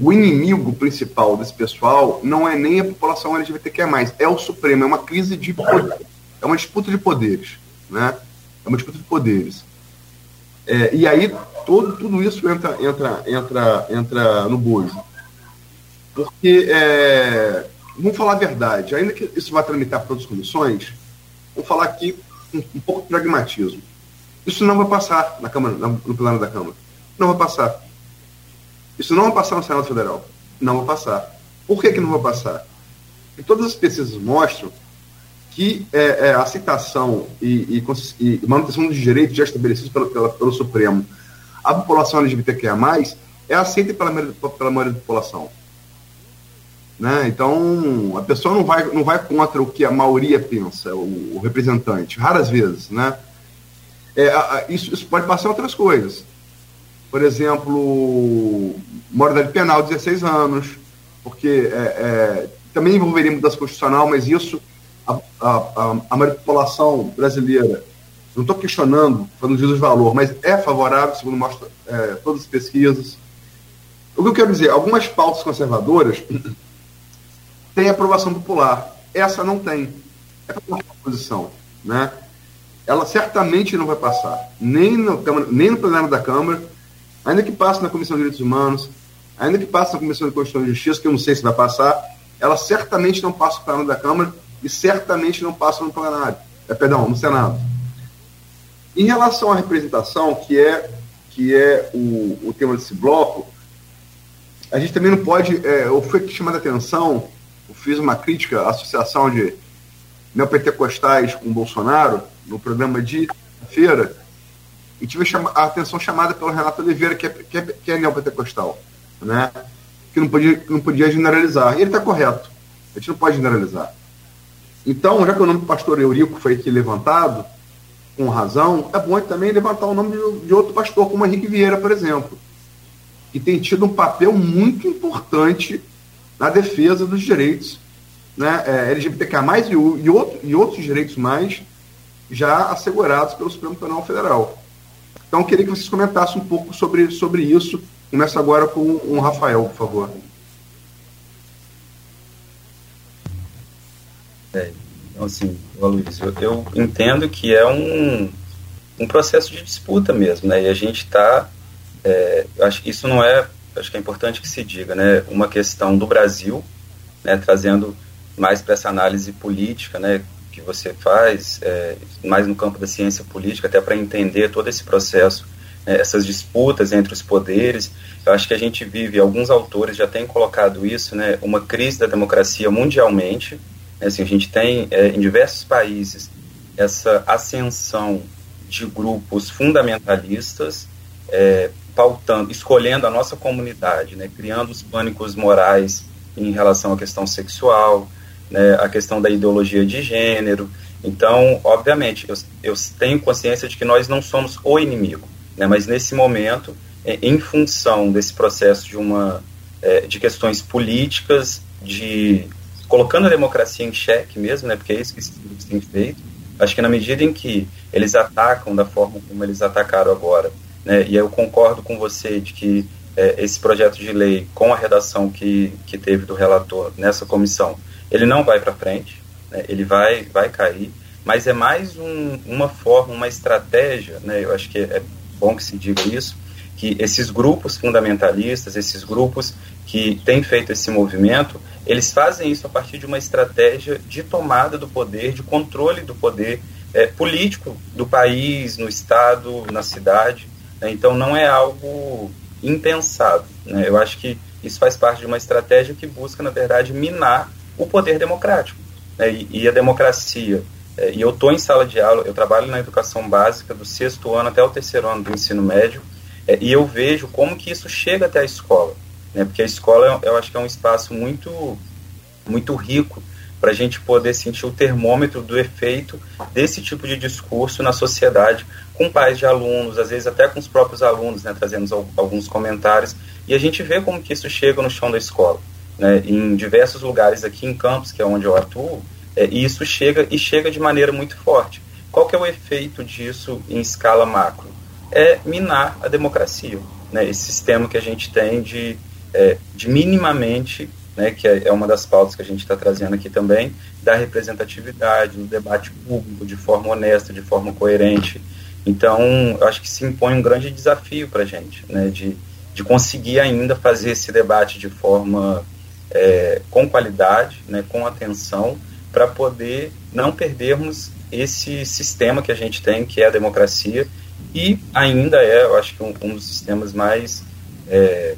o inimigo principal desse pessoal não é nem a população LGBTQ+, é o Supremo, é uma crise de poder, é uma disputa de poderes, né? É uma disputa de poderes. É, e aí todo, tudo isso entra, entra, entra, entra no bojo. Porque, é, vamos falar a verdade, ainda que isso vá tramitar para outras comissões, vamos falar aqui um, um, pouco de pragmatismo. Isso não vai passar na Câmara, no plano da Câmara. Não vai passar. Isso não vai passar no Senado Federal. Não vai passar. Por que, que não vai passar? Porque todas as pesquisas mostram que é, é, a aceitação e, e, e, manutenção dos direitos já estabelecidos pelo, pela, pelo Supremo a população LGBTQIA+, é aceita pela, pela maioria da população. Né? Então, a pessoa não vai, não vai contra o que a maioria pensa, o, o representante, raras vezes. Né? É, a, isso, isso pode passar outras coisas. Por exemplo, moralidade penal, 16 anos, porque é, é, também envolveria mudança constitucional, mas isso a, a, a manipulação brasileira, não estou questionando, falando de valor, mas é favorável, segundo mostra é, todas as pesquisas. O que eu quero dizer, algumas pautas conservadoras [clears throat] têm aprovação popular, essa não tem. É uma posição, né? Ela certamente não vai passar, nem no, nem no plenário da Câmara, ainda que passe na Comissão de Direitos Humanos, ainda que passe na Comissão de Constituição e Justiça, que eu não sei se vai passar, ela certamente não passa no plenário da Câmara e certamente não passam no plenário, é, perdão, no Senado. Em relação à representação, que é, que é o, o tema desse bloco, a gente também não pode. É, eu fui chamado a atenção, eu fiz uma crítica à associação de neopentecostais com Bolsonaro no programa de feira e tive a atenção chamada pelo Renato Oliveira, que é, que é, que é neopentecostal, né? que não podia, não podia generalizar. E ele está correto. A gente não pode generalizar. Então, já que o nome do pastor Eurico foi aqui levantado, com razão, é bom também levantar o nome de, de outro pastor, como Henrique Vieira, por exemplo, que tem tido um papel muito importante na defesa dos direitos né, é, LGBTK+, e, e, outro, e outros direitos mais já assegurados pelo Supremo Tribunal Federal. Então, queria que vocês comentassem um pouco sobre, sobre isso. Começa agora com o Rafael, por favor. É, então, assim, Luiz, eu, eu, entendo que é um, um processo de disputa mesmo, né? E a gente está, é, acho que isso não é, acho que é importante que se diga, né? Uma questão do Brasil, né? Trazendo mais para essa análise política, né? Que você faz, é, mais no campo da ciência política, até para entender todo esse processo, né? essas disputas entre os poderes. Eu acho que a gente vive, alguns autores já têm colocado isso, né? Uma crise da democracia mundialmente, Assim, a gente tem é, em diversos países essa ascensão de grupos fundamentalistas é, pautando, escolhendo a nossa comunidade, né, criando os pânicos morais em relação à questão sexual, né, a questão da ideologia de gênero. Então, obviamente, eu, eu tenho consciência de que nós não somos o inimigo, né, mas nesse momento, é, em função desse processo de uma é, de questões políticas, de colocando a democracia em xeque mesmo, né, porque é isso que grupos têm feito. Acho que na medida em que eles atacam da forma como eles atacaram agora, né, e eu concordo com você de que é, esse projeto de lei, com a redação que, que teve do relator nessa comissão, ele não vai para frente, né, ele vai, vai cair, mas é mais um, uma forma, uma estratégia, né, eu acho que é bom que se diga isso, que esses grupos fundamentalistas, esses grupos que têm feito esse movimento, eles fazem isso a partir de uma estratégia de tomada do poder, de controle do poder é, político do país, no estado, na cidade. Né? Então não é algo impensado. Né? Eu acho que isso faz parte de uma estratégia que busca, na verdade, minar o poder democrático. Né? E, e, a democracia. É, e eu estou em sala de aula, eu trabalho na educação básica do sexto ano até o terceiro ano do ensino médio, é, e eu vejo como que isso chega até a escola. Né? Porque a escola, eu acho que é um espaço muito, muito rico para a gente poder sentir o termômetro do efeito desse tipo de discurso na sociedade, com pais de alunos, às vezes até com os próprios alunos, né, trazendo alguns comentários, e a gente vê como que isso chega no chão da escola. Né, em diversos lugares aqui em Campos, que é onde eu atuo, é, e isso chega e chega de maneira muito forte. Qual que é o efeito disso em escala macro? É minar a democracia, né, esse sistema que a gente tem de, é, de minimamente né, que é, é uma das pautas que a gente está trazendo aqui também, da representatividade, do debate público, de forma honesta, de forma coerente. Então, acho que se impõe um grande desafio para a gente, né, de, de conseguir ainda fazer esse debate de forma é, com qualidade, né, com atenção, para poder não perdermos esse sistema que a gente tem, que é a democracia, e ainda é, eu acho que um, um dos sistemas mais é,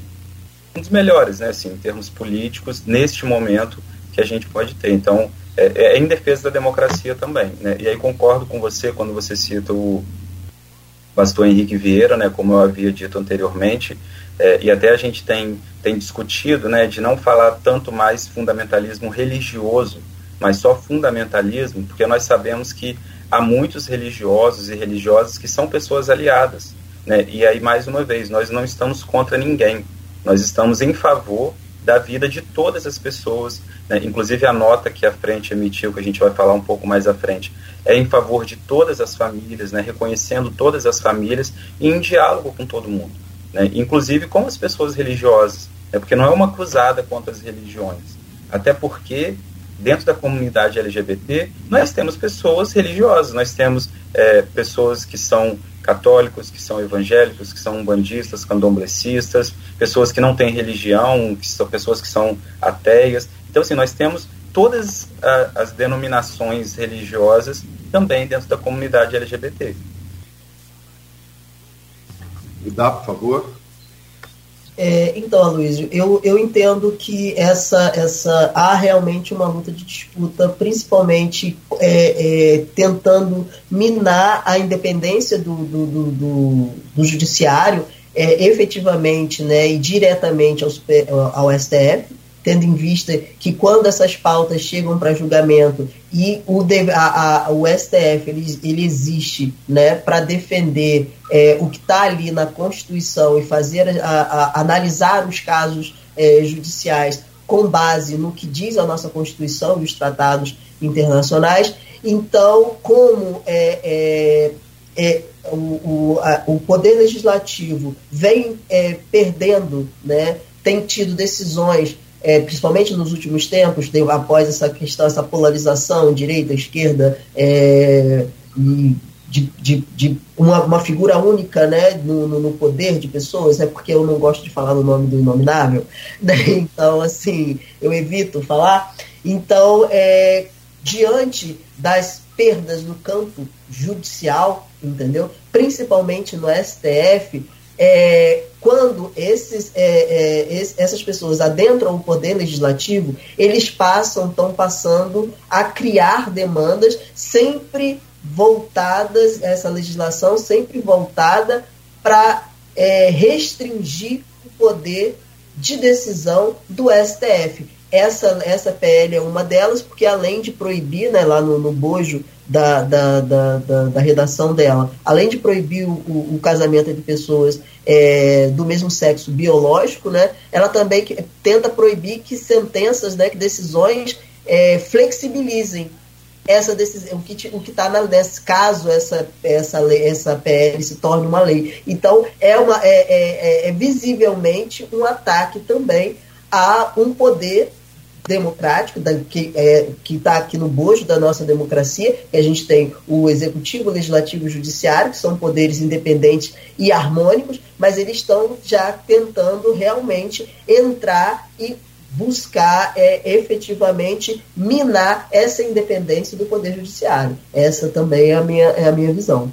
um dos melhores, né, assim, em termos políticos, neste momento que a gente pode ter. Então, é, é em defesa da democracia também, né? E aí concordo com você quando você cita o pastor Henrique Vieira, né, como eu havia dito anteriormente, é, e até a gente tem, tem discutido, né, de não falar tanto mais fundamentalismo religioso, mas só fundamentalismo, porque nós sabemos que há muitos religiosos e religiosas que são pessoas aliadas, né, e aí, mais uma vez, nós não estamos contra ninguém, nós estamos em favor da vida de todas as pessoas, né? inclusive a nota que a frente emitiu, que a gente vai falar um pouco mais à frente, é em favor de todas as famílias, né? reconhecendo todas as famílias e em diálogo com todo mundo, né? inclusive com as pessoas religiosas, né? porque não é uma cruzada contra as religiões, até porque dentro da comunidade LGBT nós temos pessoas religiosas, nós temos é, pessoas que são católicos, que são evangélicos, que são umbandistas, candomblecistas, pessoas que não têm religião, que são pessoas que são ateias. Então, assim, nós temos todas a, as denominações religiosas também dentro da comunidade LGBT. Me dá, por favor. É, então, Aloysio, eu, eu entendo que essa, essa há realmente uma luta de disputa, principalmente é, é, tentando minar a independência do, do, do, do, do judiciário é, efetivamente né, e diretamente ao, ao STF, tendo em vista que quando essas pautas chegam para julgamento e o, a, a, o STF ele, ele existe né, para defender é, o que está ali na Constituição e fazer a, analisar os casos é, judiciais com base no que diz a nossa Constituição e os tratados internacionais. Então, como é, é, é o, o, a, o Poder Legislativo vem é, perdendo, né, tem tido decisões é, principalmente nos últimos tempos, após essa questão, essa polarização direita, esquerda, é, de, de, de uma, uma, figura única né, no, no, no, poder de pessoas, é porque eu não gosto de falar no nome do inominável, [laughs] né? então, assim, eu evito falar. Então, é, diante das perdas no campo judicial, entendeu? Principalmente no STF, é, quando esses, é, é, essas pessoas adentram o poder legislativo, eles passam, estão passando a criar demandas sempre voltadas, essa legislação sempre voltada para é, restringir o poder de decisão do STF. Essa, essa PL é uma delas, porque além de proibir, né, lá no, no bojo da, da, da, da, da redação dela, além de proibir o, o, casamento entre pessoas é, do mesmo sexo biológico, né, ela também que, tenta proibir que sentenças, né, que decisões é, flexibilizem essa decisão, o que o que está nesse caso essa essa lei, essa PL se torne uma lei. Então é uma é, é, é, é visivelmente um ataque também a um poder democrático, da, que é, está aqui no bojo da nossa democracia, que a gente tem o executivo, o legislativo e o judiciário, que são poderes independentes e harmônicos, mas eles estão já tentando realmente entrar e buscar é, efetivamente minar essa independência do Poder Judiciário. Essa também é a minha, é a minha visão.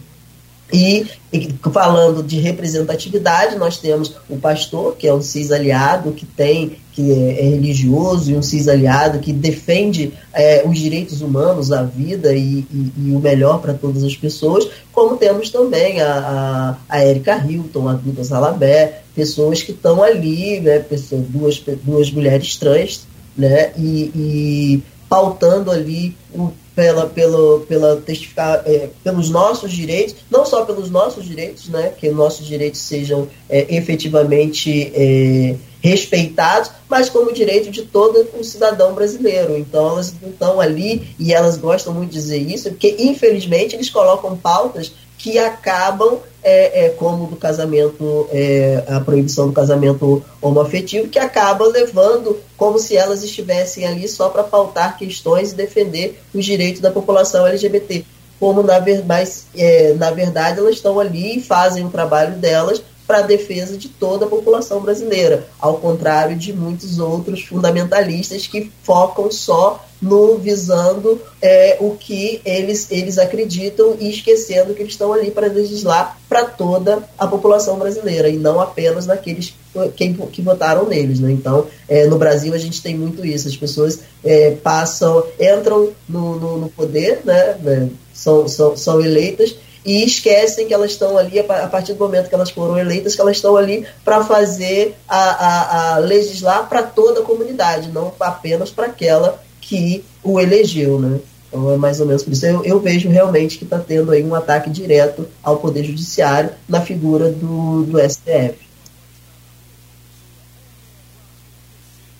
E, e, falando de representatividade, nós temos o pastor, que é um cis aliado, que tem, que é, é religioso, e um cis aliado que defende é, os direitos humanos, a vida e, e, e o melhor para todas as pessoas, como temos também a, a, a Erika Hilton, a Duda Salabé, pessoas que estão ali, né, pessoas, duas, duas mulheres trans, né, e, e pautando ali o pela, pelo, pela testificar, é, pelos nossos direitos, não só pelos nossos direitos, né, que nossos direitos sejam é, efetivamente é, respeitados, mas como direito de todo o cidadão brasileiro. Então elas estão ali e elas gostam muito de dizer isso, porque infelizmente eles colocam pautas que acabam, é, é, como do casamento, é, a proibição do casamento homoafetivo, que acaba levando como se elas estivessem ali só para pautar questões e defender os direitos da população LGBT. Como, na, mas, é, na verdade, elas estão ali e fazem o trabalho delas para a defesa de toda a população brasileira, ao contrário de muitos outros fundamentalistas que focam só no visando é, o que eles, eles acreditam e esquecendo que eles estão ali para legislar para toda a população brasileira e não apenas naqueles que, que votaram neles. Né? Então, é, no Brasil a gente tem muito isso, as pessoas é, passam, entram no, no, no poder, né? né são, são, são eleitas e esquecem que elas estão ali, a partir do momento que elas foram eleitas, que elas estão ali para fazer, a, a, a legislar para toda a comunidade, não apenas para aquela que o elegeu, né? Então é mais ou menos por isso. Eu, eu vejo realmente que está tendo aí um ataque direto ao Poder Judiciário na figura do, do STF.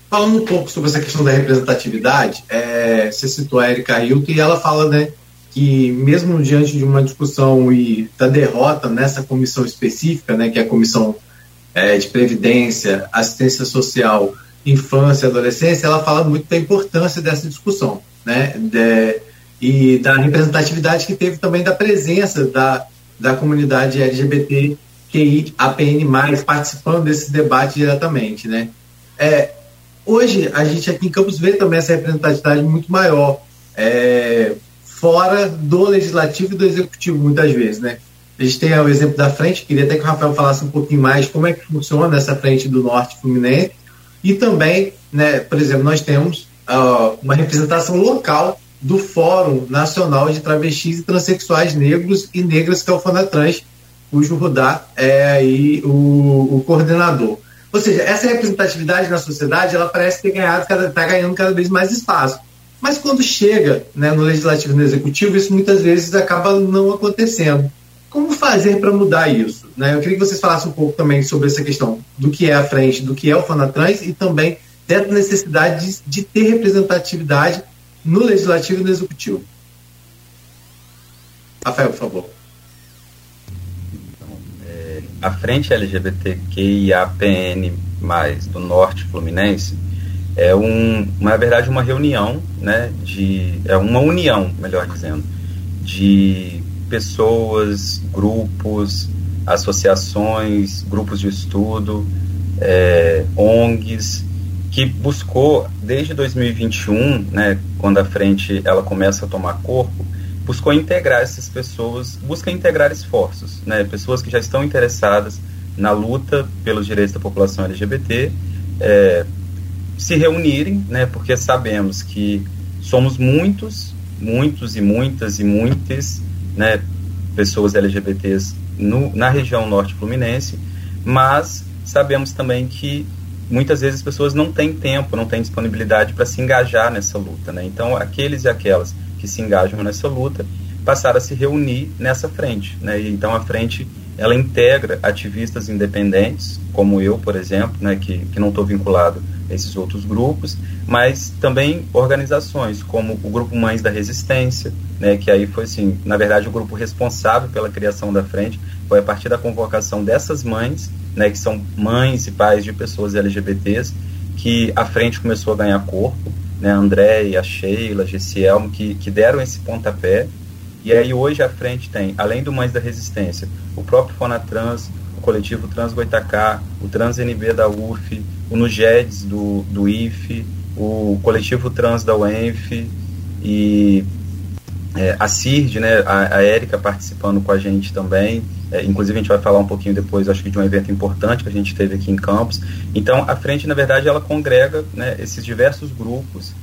Falando um pouco sobre essa questão da representatividade, é, você citou a Erika Hilton e ela fala né, que mesmo diante de uma discussão e da derrota nessa comissão específica, né, que é a comissão é, de previdência, assistência social, infância, adolescência, ela fala muito da importância dessa discussão, né, de, e da representatividade que teve também da presença da, da comunidade LGBT QI, APN+, participando desse debate diretamente, né. É, hoje, a gente aqui em Campos vê também essa representatividade muito maior, é, fora do legislativo e do executivo, muitas vezes, né? A gente tem o exemplo da frente, queria até que o Rafael falasse um pouquinho mais como é que funciona essa frente do Norte Fluminense. E também, né, por exemplo, nós temos uh, uma representação local do Fórum Nacional de Travestis e Transsexuais Negros e Negras, que é o Fonatrans, cujo Rudá é aí o, o coordenador. Ou seja, essa representatividade na sociedade, ela parece ter ganhado, está ganhando cada vez mais espaço. Mas quando chega né, no legislativo e no executivo, isso muitas vezes acaba não acontecendo. Como fazer para mudar isso? Né? Eu queria que vocês falassem um pouco também sobre essa questão do que é a frente, do que é o Fanatrans e também dessa necessidade de, de ter representatividade no legislativo e no executivo. Rafael, por favor. Então, é, a frente LGBTQIAPN+, do Norte Fluminense, é um, na verdade uma reunião, né, de, é uma união, melhor dizendo, de pessoas, grupos, associações, grupos de estudo, é, ONGs, que buscou desde 2021, né, quando a frente ela começa a tomar corpo, buscou integrar essas pessoas, busca integrar esforços, né, pessoas que já estão interessadas na luta pelos direitos da população LGBT, é, se reunirem, né, porque sabemos que somos muitos, muitos e muitas e muitas né, pessoas LGBTs no, na região norte fluminense, mas sabemos também que muitas vezes as pessoas não têm tempo, não têm disponibilidade para se engajar nessa luta. Né? Então, aqueles e aquelas que se engajam nessa luta passaram a se reunir nessa frente. Né? E, então, a frente ela integra ativistas independentes, como eu, por exemplo, né, que, que não estou vinculado esses outros grupos, mas também organizações como o Grupo Mães da Resistência, né, que aí foi assim, na verdade o grupo responsável pela criação da frente foi a partir da convocação dessas mães, né, que são mães e pais de pessoas LGBTs, que a frente começou a ganhar corpo, né, a André, a Sheila, a que, que deram esse pontapé, e aí hoje a frente tem, além do Mães da Resistência, o próprio Fonatrans, o coletivo Trans Goitacá, o Trans NB da UF, o Nugedes do, do IFE, o coletivo trans da UENF e é, a CIRD, né, a, a Érica participando com a gente também. É, inclusive, a gente vai falar um pouquinho depois, acho que de um evento importante que a gente teve aqui em Campos. Então, a frente, na verdade, ela congrega né, esses diversos grupos.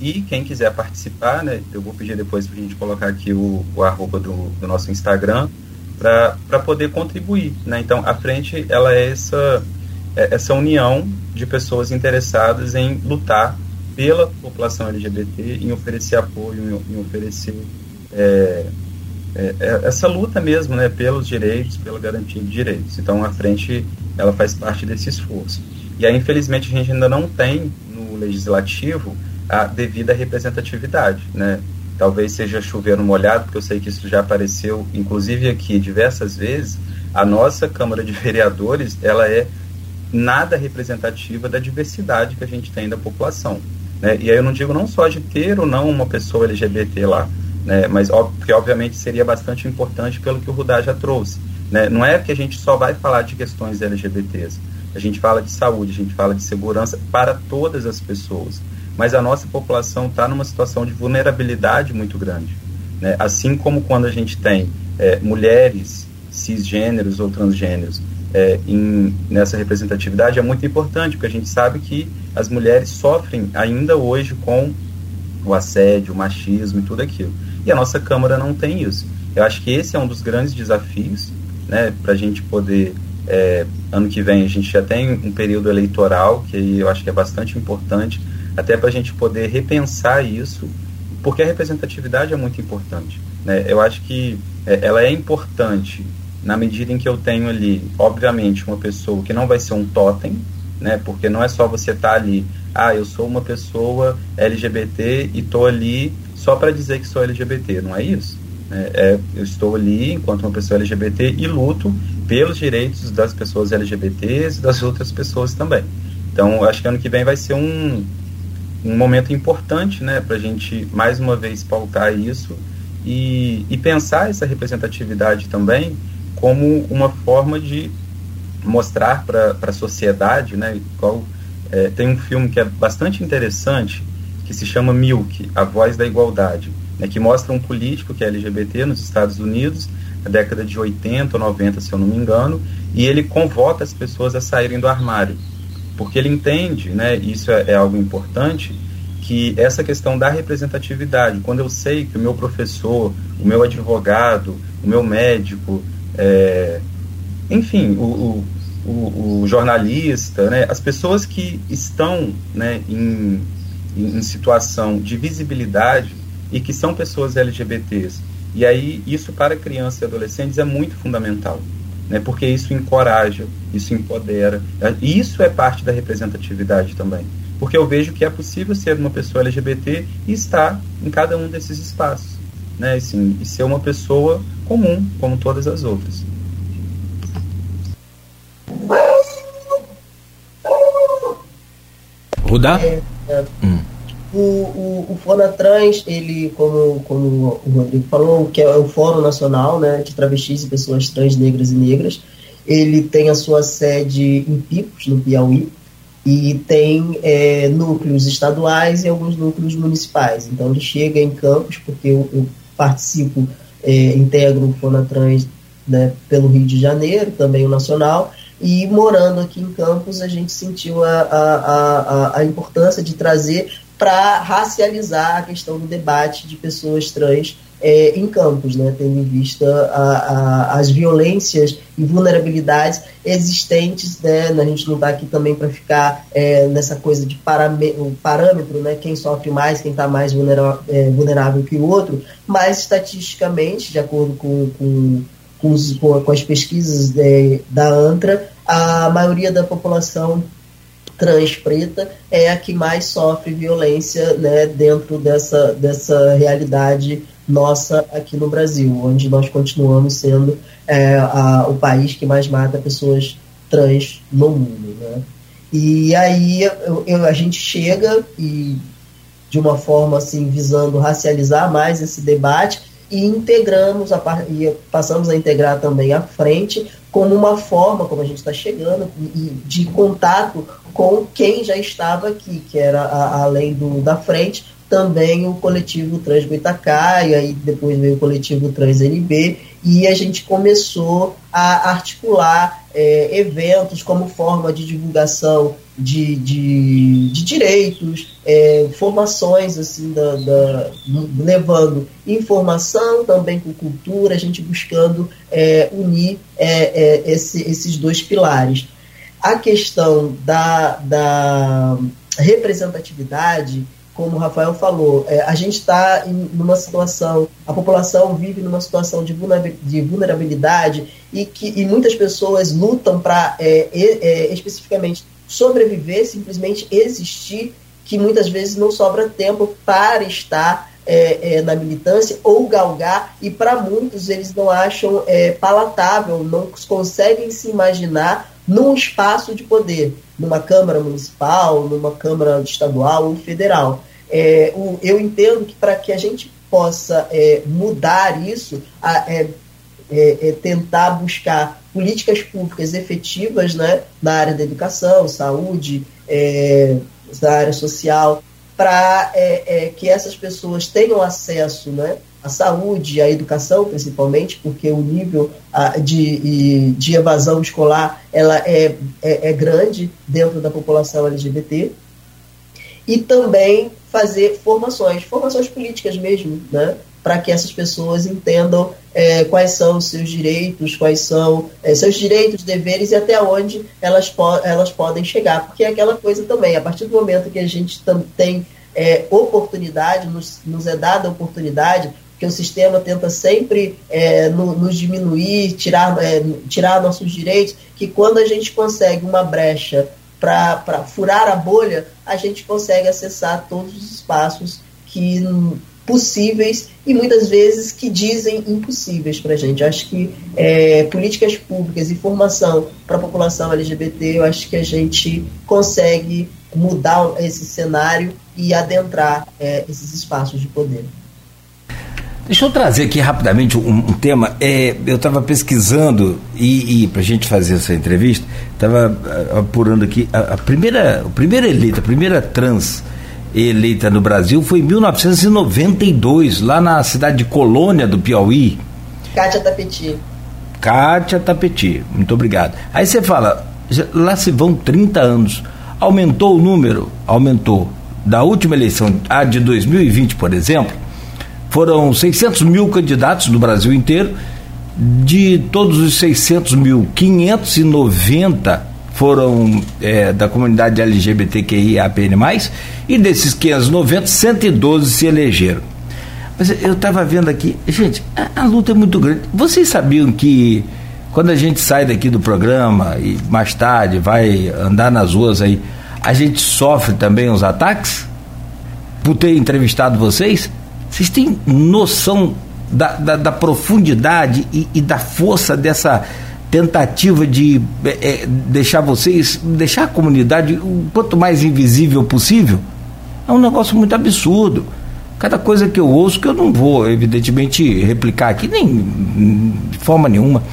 E quem quiser participar, né, eu vou pedir depois para a gente colocar aqui o, o arroba do, do nosso Instagram para poder contribuir. Né? Então, a frente ela é essa, é essa união de pessoas interessadas em lutar pela população LGBT, em oferecer apoio, em, em oferecer é, é, é, essa luta mesmo, né, pelos direitos, pela garantia de direitos. Então, a frente ela faz parte desse esforço. E aí, infelizmente, a gente ainda não tem no legislativo a devida representatividade, né? Talvez seja chover no molhado, porque eu sei que isso já apareceu, inclusive aqui diversas vezes. A nossa Câmara de Vereadores, ela é nada representativa da diversidade que a gente tem da população. Né? E aí eu não digo não só de ter ou não uma pessoa LGBT lá, né? mas que obviamente seria bastante importante pelo que o Rudá já trouxe. Né? Não é que a gente só vai falar de questões LGBTs, a gente fala de saúde, a gente fala de segurança para todas as pessoas. Mas a nossa população está numa situação de vulnerabilidade muito grande. Né? Assim como quando a gente tem é, mulheres cisgêneros ou transgêneros é, em, nessa representatividade é muito importante, porque a gente sabe que as mulheres sofrem ainda hoje com o assédio, o machismo e tudo aquilo. E a nossa Câmara não tem isso. Eu acho que esse é um dos grandes desafios né, para a gente poder. É, ano que vem a gente já tem um período eleitoral, que eu acho que é bastante importante, até para a gente poder repensar isso, porque a representatividade é muito importante. Né? Eu acho que é, ela é importante na medida em que eu tenho ali, obviamente, uma pessoa que não vai ser um totem, né? Porque não é só você estar tá ali, ah, eu sou uma pessoa LGBT e estou ali só para dizer que sou LGBT, não é isso. É, é, eu estou ali enquanto uma pessoa LGBT e luto pelos direitos das pessoas LGBTs e das outras pessoas também. Então, acho que ano que vem vai ser um, um momento importante, né, para a gente mais uma vez pautar isso e, e pensar essa representatividade também como uma forma de mostrar para a sociedade, né, qual, é, tem um filme que é bastante interessante, que se chama Milk, A Voz da Igualdade, né, que mostra um político que é LGBT nos Estados Unidos, na década de 80 ou 90, se eu não me engano, e ele convoca as pessoas a saírem do armário, porque ele entende, né, isso é, é algo importante, que essa questão da representatividade, quando eu sei que o meu professor, o meu advogado, o meu médico, é, enfim, o, o, o, jornalista, né, as pessoas que estão né, em, em situação de visibilidade e que são pessoas LGBTs. E aí, isso para crianças e adolescentes é muito fundamental, né, porque isso encoraja, isso empodera. E isso é parte da representatividade também. Porque eu vejo que é possível ser uma pessoa LGBT e estar em cada um desses espaços. Né, assim, e ser uma pessoa comum, como todas as outras. Rudá? É, é. Hum. O, o, o Fonatrans, ele, como, como o Rodrigo falou, que é o Fórum Nacional né, de Travestis e Pessoas Trans, Negras e Negras, ele tem a sua sede em Picos, no Piauí, e tem é, núcleos estaduais e alguns núcleos municipais. Então ele chega em campos, porque eu, eu participo, é, integro o Fonatrans né, pelo Rio de Janeiro, também o Nacional, e morando aqui em Campos, a gente sentiu a, a, a, a importância de trazer para racializar a questão do debate de pessoas trans é, em campos, né, tendo em vista a, a, as violências e vulnerabilidades existentes, né, a gente não está aqui também para ficar é, nessa coisa de parâmetro, né, quem sofre mais, quem está mais vulnerável, é, vulnerável que o outro, mas estatisticamente, de acordo com, com com, os, com as pesquisas é, da ANTRA, a maioria da população trans preta é a que mais sofre violência né, dentro dessa, dessa realidade nossa aqui no Brasil, onde nós continuamos sendo é, a, o país que mais mata pessoas trans no mundo. Né? E aí eu, eu, a gente chega e de uma forma assim visando racializar mais esse debate e integramos a, e passamos a integrar também a frente como uma forma, como a gente está chegando, de contato com quem já estava aqui, que era além do, da frente, também o coletivo Trans e aí depois veio o coletivo Trans NB, e a gente começou a articular é, eventos como forma de divulgação de, de, de direitos, é, formações, assim, da, da, levando informação também com cultura, a gente buscando é, unir é, é, esse, esses dois pilares. A questão da, da representatividade como o Rafael falou, é, a gente está numa situação, a população vive numa situação de vulnerabilidade e que e muitas pessoas lutam para é, é, especificamente sobreviver, simplesmente existir, que muitas vezes não sobra tempo para estar é, é, na militância ou galgar, e para muitos eles não acham é, palatável, não conseguem se imaginar num espaço de poder, numa Câmara Municipal, numa Câmara Estadual ou federal. É, o, eu entendo que para que a gente possa é, mudar isso, a, é, é, é tentar buscar políticas públicas efetivas né, na área da educação, saúde, é, da área social, para que essas pessoas tenham acesso né, à saúde, à educação, principalmente, porque o nível de, de evasão escolar ela é, é, é grande dentro da população LGBT. E também fazer formações, formações políticas mesmo, né? para que essas pessoas entendam é, quais são os seus direitos, quais são é, seus direitos, deveres e até onde elas, po elas podem chegar. Porque é aquela coisa também, a partir do momento que a gente tem é, oportunidade, nos, nos é dada oportunidade, que o sistema tenta sempre é, no, nos diminuir, tirar, é, tirar nossos direitos, que quando a gente consegue uma brecha para furar a bolha, a gente consegue acessar todos os espaços que possíveis e muitas vezes que dizem impossíveis para a gente. Acho que é, políticas públicas e formação para a população LGBT, eu acho que a gente consegue mudar esse cenário e adentrar é, esses espaços de poder. Deixa eu trazer aqui rapidamente um, um tema. É, eu estava pesquisando e, e para a gente fazer essa entrevista, estava uh, apurando aqui a, a, primeira, a primeira eleita, a primeira trans eleita no Brasil foi em 1992, lá na cidade de Colônia do Piauí. Kátia Tapeti. Kátia Tapeti, muito obrigado. Aí você fala, lá se vão 30 anos. Aumentou o número? Aumentou. Da última eleição, a de 2020, por exemplo, foram 600 mil candidatos no Brasil inteiro. De todos os 600 mil, 590 foram é, da comunidade LGBTQIAPN+, e desses 590, 112 se elegeram. Mas eu estava vendo aqui, gente, a, a, luta é muito grande. Vocês sabiam que quando a gente sai daqui do programa e mais tarde vai andar nas ruas aí, a gente sofre também os ataques? Por ter entrevistado vocês? Vocês têm noção da, da, da profundidade e, e, da força dessa tentativa de é, é, deixar vocês, deixar a comunidade o quanto mais invisível possível? É um negócio muito absurdo. Cada coisa que eu ouço, que eu não vou, evidentemente, replicar aqui, nem de forma nenhuma.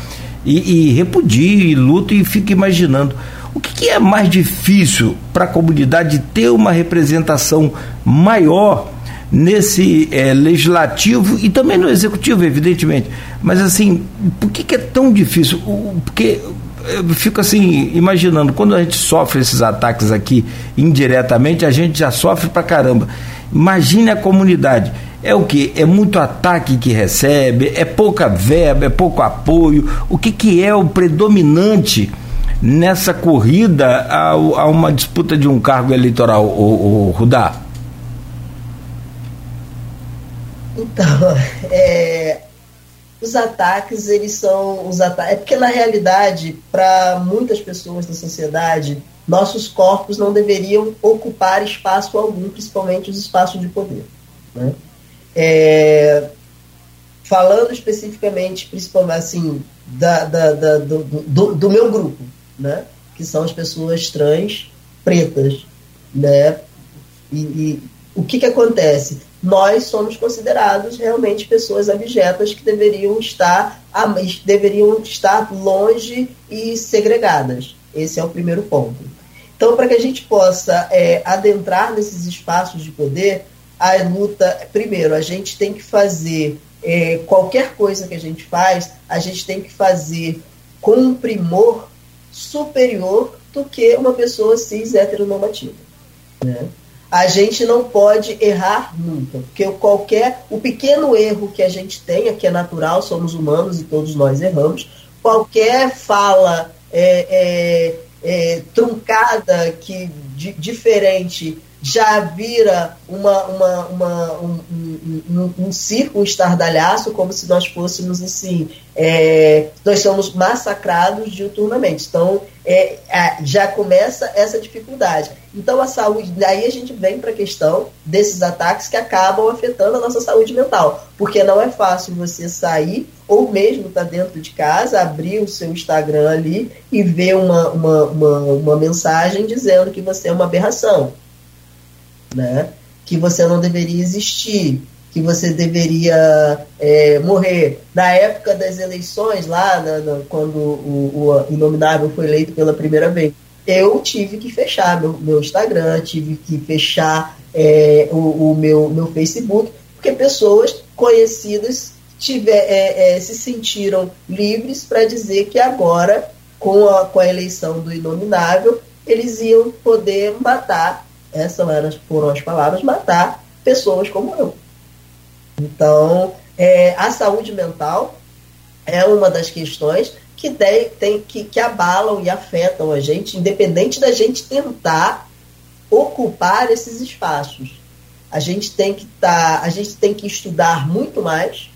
E, e repudio e luto e fico imaginando. O que, que é mais difícil para a comunidade ter uma representação maior nesse é, legislativo e também no executivo, evidentemente. Mas assim, por que, que é tão difícil? Porque eu fico assim, imaginando, quando a gente sofre esses ataques aqui indiretamente, a gente já sofre pra caramba. Imagine a comunidade. É o que? É muito ataque que recebe, é pouca verba, é pouco apoio. O que, que é o predominante nessa corrida a, a uma disputa de um cargo eleitoral, o, o Rudá? Então, [laughs] é, os ataques, eles são os ataques. É porque, na realidade, para muitas pessoas da sociedade, nossos corpos não deveriam ocupar espaço algum, principalmente os espaços de poder. Né? É, falando especificamente, principalmente assim, da, da, da do, do, do, meu grupo, né? que são as pessoas trans pretas. Né? E, e o que, que acontece? Nós somos considerados realmente pessoas abjetas que deveriam estar, deveriam estar longe e segregadas. Esse é o primeiro ponto. Então, para que a gente possa é, adentrar nesses espaços de poder, a luta, primeiro, a gente tem que fazer é, qualquer coisa que a gente faz, a gente tem que fazer com um primor superior do que uma pessoa cis heteronormativa. Né? A gente não pode errar nunca, porque qualquer o pequeno erro que a gente tenha, que é natural, somos humanos e todos nós erramos, qualquer fala é, é, é, truncada que di, diferente já vira uma, uma, uma um, um, um, um, circo, um estardalhaço, como se nós fôssemos assim, é, nós somos massacrados diuturnamente. Então, é, já começa essa dificuldade. Então, a saúde, daí a gente vem para a questão desses ataques que acabam afetando a nossa saúde mental, porque não é fácil você sair, ou mesmo estar tá dentro de casa, abrir o seu Instagram ali e ver uma, uma, uma, uma mensagem dizendo que você é uma aberração né? que você não deveria existir, que você deveria é, morrer. Na época das eleições, lá na, na, quando o, o Inominável foi eleito pela primeira vez, eu tive que fechar meu, meu Instagram, tive que fechar é, o, o, meu, meu Facebook, porque pessoas conhecidas tiver, é, é se sentiram livres para dizer que agora, com a, com a eleição do Inominável, eles iam poder matar essas foram as palavras, matar pessoas como eu. Então, é, a saúde mental é uma das questões que, tem, que, que abalam e afetam a gente, independente da gente tentar ocupar esses espaços. A gente tem que tá, a gente tem que estudar muito mais,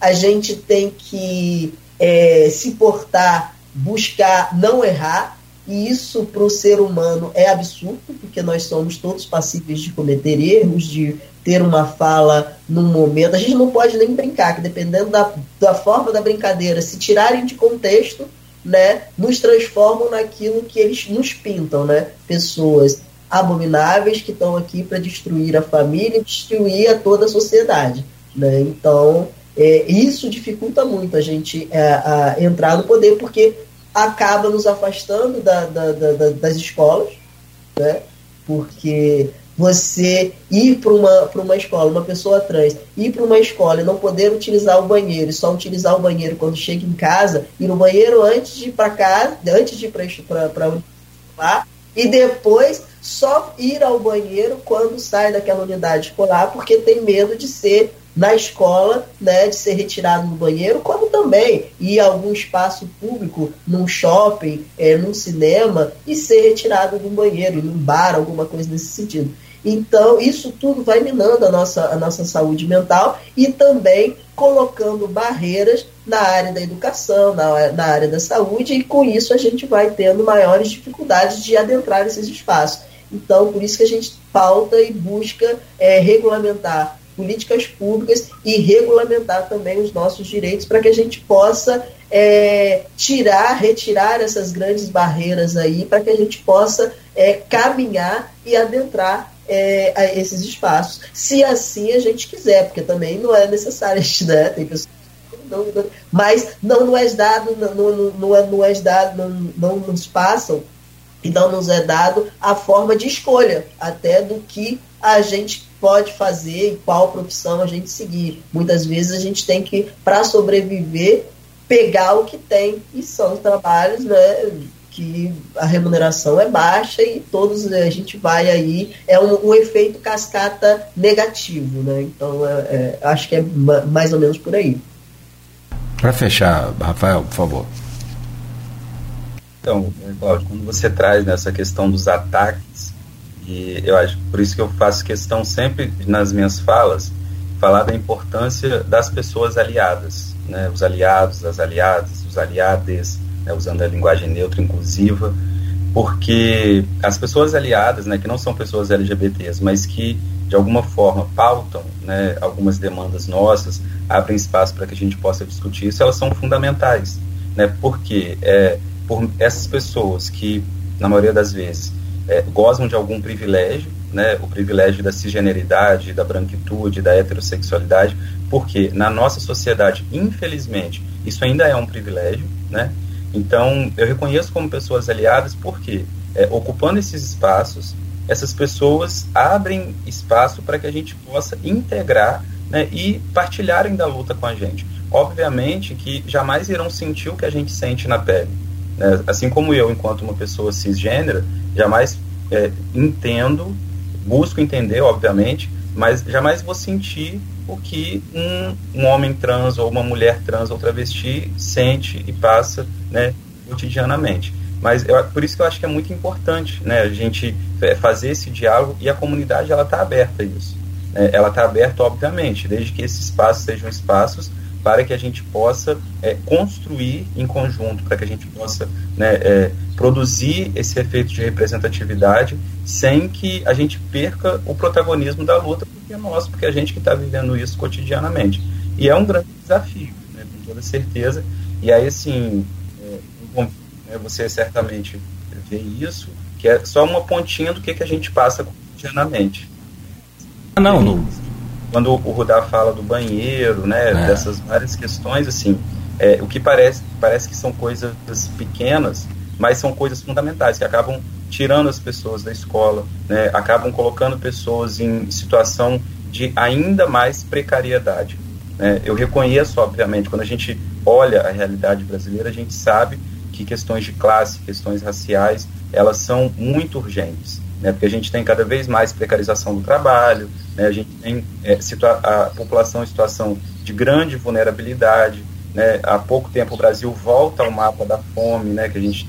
a gente tem que é, se portar, buscar não errar, e isso para o ser humano é absurdo, porque nós somos todos passíveis de cometer erros, de ter uma fala num momento. A gente não pode nem brincar, que dependendo da, da forma da brincadeira, se tirarem de contexto, né, nos transformam naquilo que eles nos pintam, né? Pessoas abomináveis que estão aqui para destruir a família e destruir a toda a sociedade. Né? Então, é, isso dificulta muito a gente é, a entrar no poder, porque acaba nos afastando da, da, da, das escolas, né? porque você ir para uma, uma escola, uma pessoa trans, ir para uma escola e não poder utilizar o banheiro, e só utilizar o banheiro quando chega em casa, ir no banheiro antes de ir para casa, antes de ir para lá, e depois só ir ao banheiro quando sai daquela unidade escolar, porque tem medo de ser na escola, né, de ser retirado do banheiro, como também ir a algum espaço público, num shopping, é, num cinema, e ser retirado do banheiro, num bar, alguma coisa nesse sentido. Então, isso tudo vai minando a nossa, a nossa saúde mental e também colocando barreiras na área da educação, na, na área da saúde, e com isso a gente vai tendo maiores dificuldades de adentrar esses espaços. Então, por isso que a gente pauta e busca é, regulamentar políticas públicas e regulamentar também os nossos direitos para que a gente possa é, tirar, retirar essas grandes barreiras aí, para que a gente possa é, caminhar e adentrar é, a esses espaços, se assim a gente quiser, porque também não é necessário, [laughs] né? Tem pessoas não, não, mas não é dado, não, não, não, é, não é dado, não, não nos passam e não nos é dado a forma de escolha até do que a gente pode fazer e qual profissão a gente seguir. Muitas vezes a gente tem que, para sobreviver, pegar o que tem. E são trabalhos né, que a remuneração é baixa e todos a gente vai aí. É um, um efeito cascata negativo. Né? Então, é, é, acho que é mais ou menos por aí. Para fechar, Rafael, por favor. Então, Cláudio, quando você traz nessa questão dos ataques e eu acho por isso que eu faço questão sempre nas minhas falas falar da importância das pessoas aliadas, né? Os aliados, as aliadas, os aliades, né? usando a linguagem neutra inclusiva, porque as pessoas aliadas, né, que não são pessoas LGBTs, mas que de alguma forma pautam, né, algumas demandas nossas, abrem espaço para que a gente possa discutir isso, elas são fundamentais, né? Porque é por essas pessoas que na maioria das vezes é, gozam de algum privilégio, né, o privilégio da cisgeneridade, da branquitude, da heterossexualidade, porque na nossa sociedade, infelizmente, isso ainda é um privilégio, né? Então, eu reconheço como pessoas aliadas porque, é, ocupando esses espaços, essas pessoas abrem espaço para que a gente possa integrar né, e partilharem da luta com a gente. Obviamente que jamais irão sentir o que a gente sente na pele. Né? Assim como eu, enquanto uma pessoa cisgênera, jamais é, entendo busco entender, obviamente, mas jamais vou sentir o que um, um homem trans ou uma mulher trans ou travesti sente e passa né, cotidianamente. Mas eu, por isso que eu acho que é muito importante né, a gente é, fazer esse diálogo e a comunidade ela está aberta a isso. Né, ela está aberta, obviamente, desde que esses espaços sejam espaços para que a gente possa é, construir em conjunto, para que a gente possa né, é, produzir esse efeito de representatividade sem que a gente perca o protagonismo da luta, porque é nosso, porque é a gente que está vivendo isso cotidianamente. E é um grande desafio, né, com toda certeza. E aí, assim, é, né, você certamente vê isso, que é só uma pontinha do que, que a gente passa cotidianamente. Ah, não, não quando o Rudá fala do banheiro, né, é. dessas várias questões, assim, é, o que parece, parece que são coisas pequenas, mas são coisas fundamentais, que acabam tirando as pessoas da escola, né, acabam colocando pessoas em situação de ainda mais precariedade. Né. Eu reconheço, obviamente, quando a gente olha a realidade brasileira, a gente sabe que questões de classe, questões raciais, elas são muito urgentes né, porque a gente tem cada vez mais precarização do trabalho, né, a gente tem é, a população em situação de grande vulnerabilidade. Né, há pouco tempo o Brasil volta ao mapa da fome, né, que a gente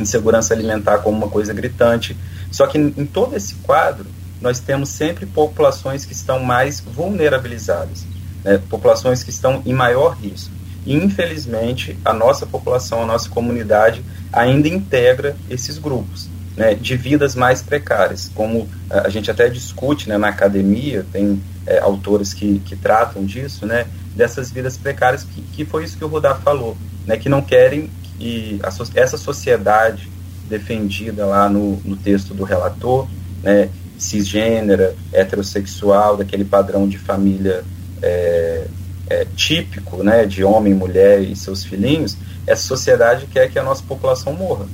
insegurança alimentar como uma coisa gritante. Só que em todo esse quadro, nós temos sempre populações que estão mais vulnerabilizadas, né, populações que estão em maior risco. E, infelizmente, a nossa população, a nossa comunidade ainda integra esses grupos né, de vidas mais precárias, como a gente até discute né, na academia, tem é, autores que, que tratam disso, né, dessas vidas precárias, que, que foi isso que o Rudá falou, né, que não querem que a, essa sociedade defendida lá no, no texto do relator, né, cisgênera, heterossexual, daquele padrão de família é, é, típico, né, de homem, mulher e seus filhinhos, essa sociedade quer que a nossa população morra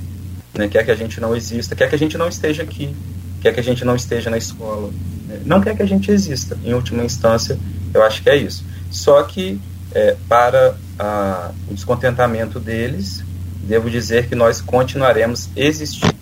né? quer que a gente não exista, quer que a gente não esteja aqui, quer que a gente não esteja na escola, né? não quer que a gente exista. Em última instância, eu acho que é isso. Só que, é, para a, o descontentamento deles, devo dizer que nós continuaremos existindo,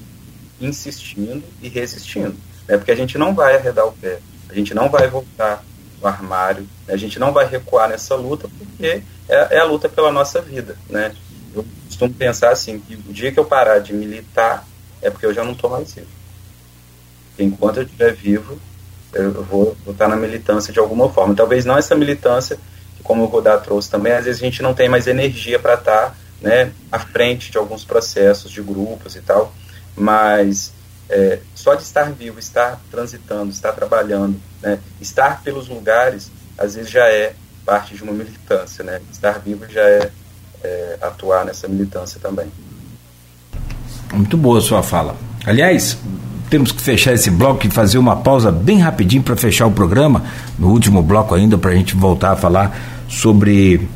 insistindo e resistindo, né? porque a gente não vai arredar o pé, a gente não vai voltar do armário, né? a gente não vai recuar nessa luta, porque é, é a luta pela nossa vida, né? Eu costumo pensar assim, que o dia que eu parar de militar é porque eu já não estou mais vivo. Enquanto eu estiver vivo, eu vou, estar na militância de alguma forma. Talvez não essa militância, que como o Rodar trouxe também, às vezes a gente não tem mais energia para estar né, à frente de alguns processos de grupos e tal, mas é, só de estar vivo, estar transitando, estar trabalhando, né, estar pelos lugares, às vezes já é parte de uma militância, né? Estar vivo já é é, atuar nessa militância também. Muito boa a sua fala. Aliás, temos que fechar esse bloco e fazer uma pausa bem rapidinho para fechar o programa, no último bloco ainda, para a gente voltar a falar sobre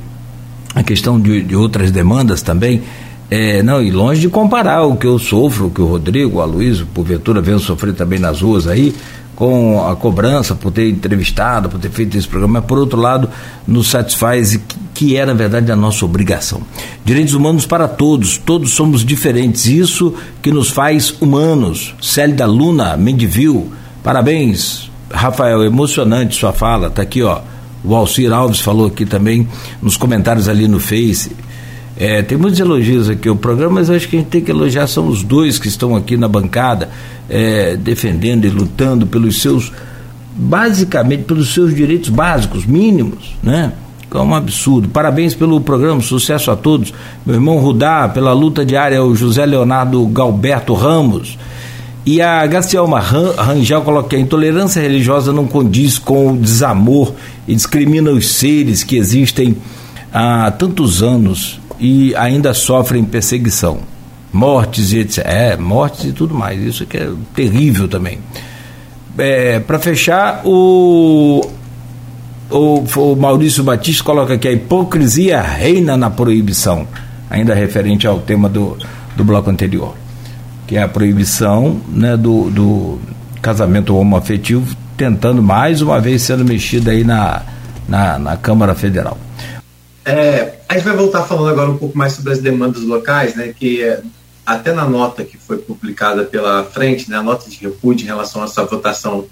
a questão de, de outras demandas também. É, não, e longe de comparar o que eu sofro, o que o Rodrigo, o Aloysio, porventura, vem sofrer também nas ruas aí, com a cobrança por ter entrevistado, por ter feito esse programa, mas por outro lado, nos satisfaz que é, na verdade, a nossa obrigação. Direitos humanos para todos, todos somos diferentes, isso que nos faz humanos. Célida Luna, Mendivil, parabéns, Rafael, emocionante sua fala, tá aqui, ó. O Alcir Alves falou aqui também nos comentários ali no Face. É, tem muitos elogios aqui o programa, mas acho que a gente tem que elogiar são os dois que estão aqui na bancada é, defendendo e lutando pelos seus, basicamente pelos seus direitos básicos, mínimos, né? É um absurdo. Parabéns pelo programa, sucesso a todos. Meu irmão Rudá, pela luta diária, o José Leonardo Galberto Ramos. E a Gacielma Rangel coloca que a intolerância religiosa não condiz com o desamor e discrimina os seres que existem há tantos anos e ainda sofrem perseguição mortes e etc. É, mortes e tudo mais. Isso que é terrível também. É, Para fechar, o, o, o Maurício Batista coloca aqui a hipocrisia reina na proibição, ainda referente ao tema do, do bloco anterior, que é a proibição né, do, do casamento homoafetivo, tentando mais uma vez sendo mexida aí na, na, na Câmara Federal. É, a gente vai voltar falando agora um pouco mais sobre as demandas locais, né, que é, até na nota que foi publicada pela frente, né, a nota de repúdio em relação a essa votação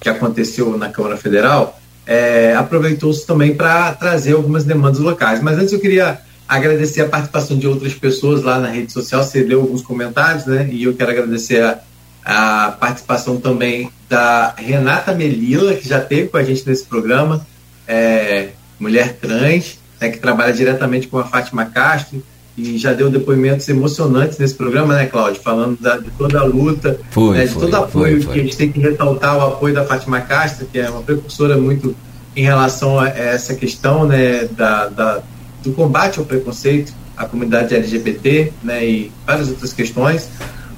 que aconteceu na Câmara Federal, é, aproveitou-se também para trazer algumas demandas locais. Mas antes eu queria agradecer a participação de outras pessoas lá na rede social, você leu alguns comentários, né? E eu quero agradecer a, a participação também da Renata Melila, que já teve com a gente nesse programa, é, mulher trans, né, que trabalha diretamente com a Fátima Castro, e já deu depoimentos emocionantes nesse programa, né, Cláudio? Falando da, de toda a luta, foi, né, de foi, todo o apoio foi, foi. que a gente tem que ressaltar o apoio da Fátima Castro, que é uma precursora muito em relação a essa questão né, da, da do combate ao preconceito à comunidade LGBT né, e várias outras questões.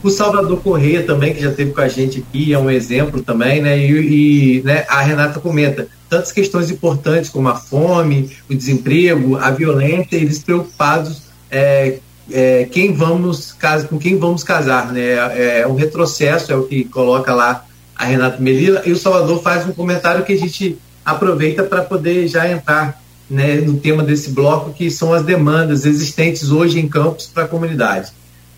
O Salvador Correia também, que já esteve com a gente aqui, é um exemplo também, né? E, e né, a Renata comenta tantas questões importantes como a fome, o desemprego, a violência, eles preocupados é, é, quem vamos com quem vamos casar, né? É, é um retrocesso, é o que coloca lá a Renata Melila, e o Salvador faz um comentário que a gente aproveita para poder já entrar né, no tema desse bloco, que são as demandas existentes hoje em campos para a comunidade.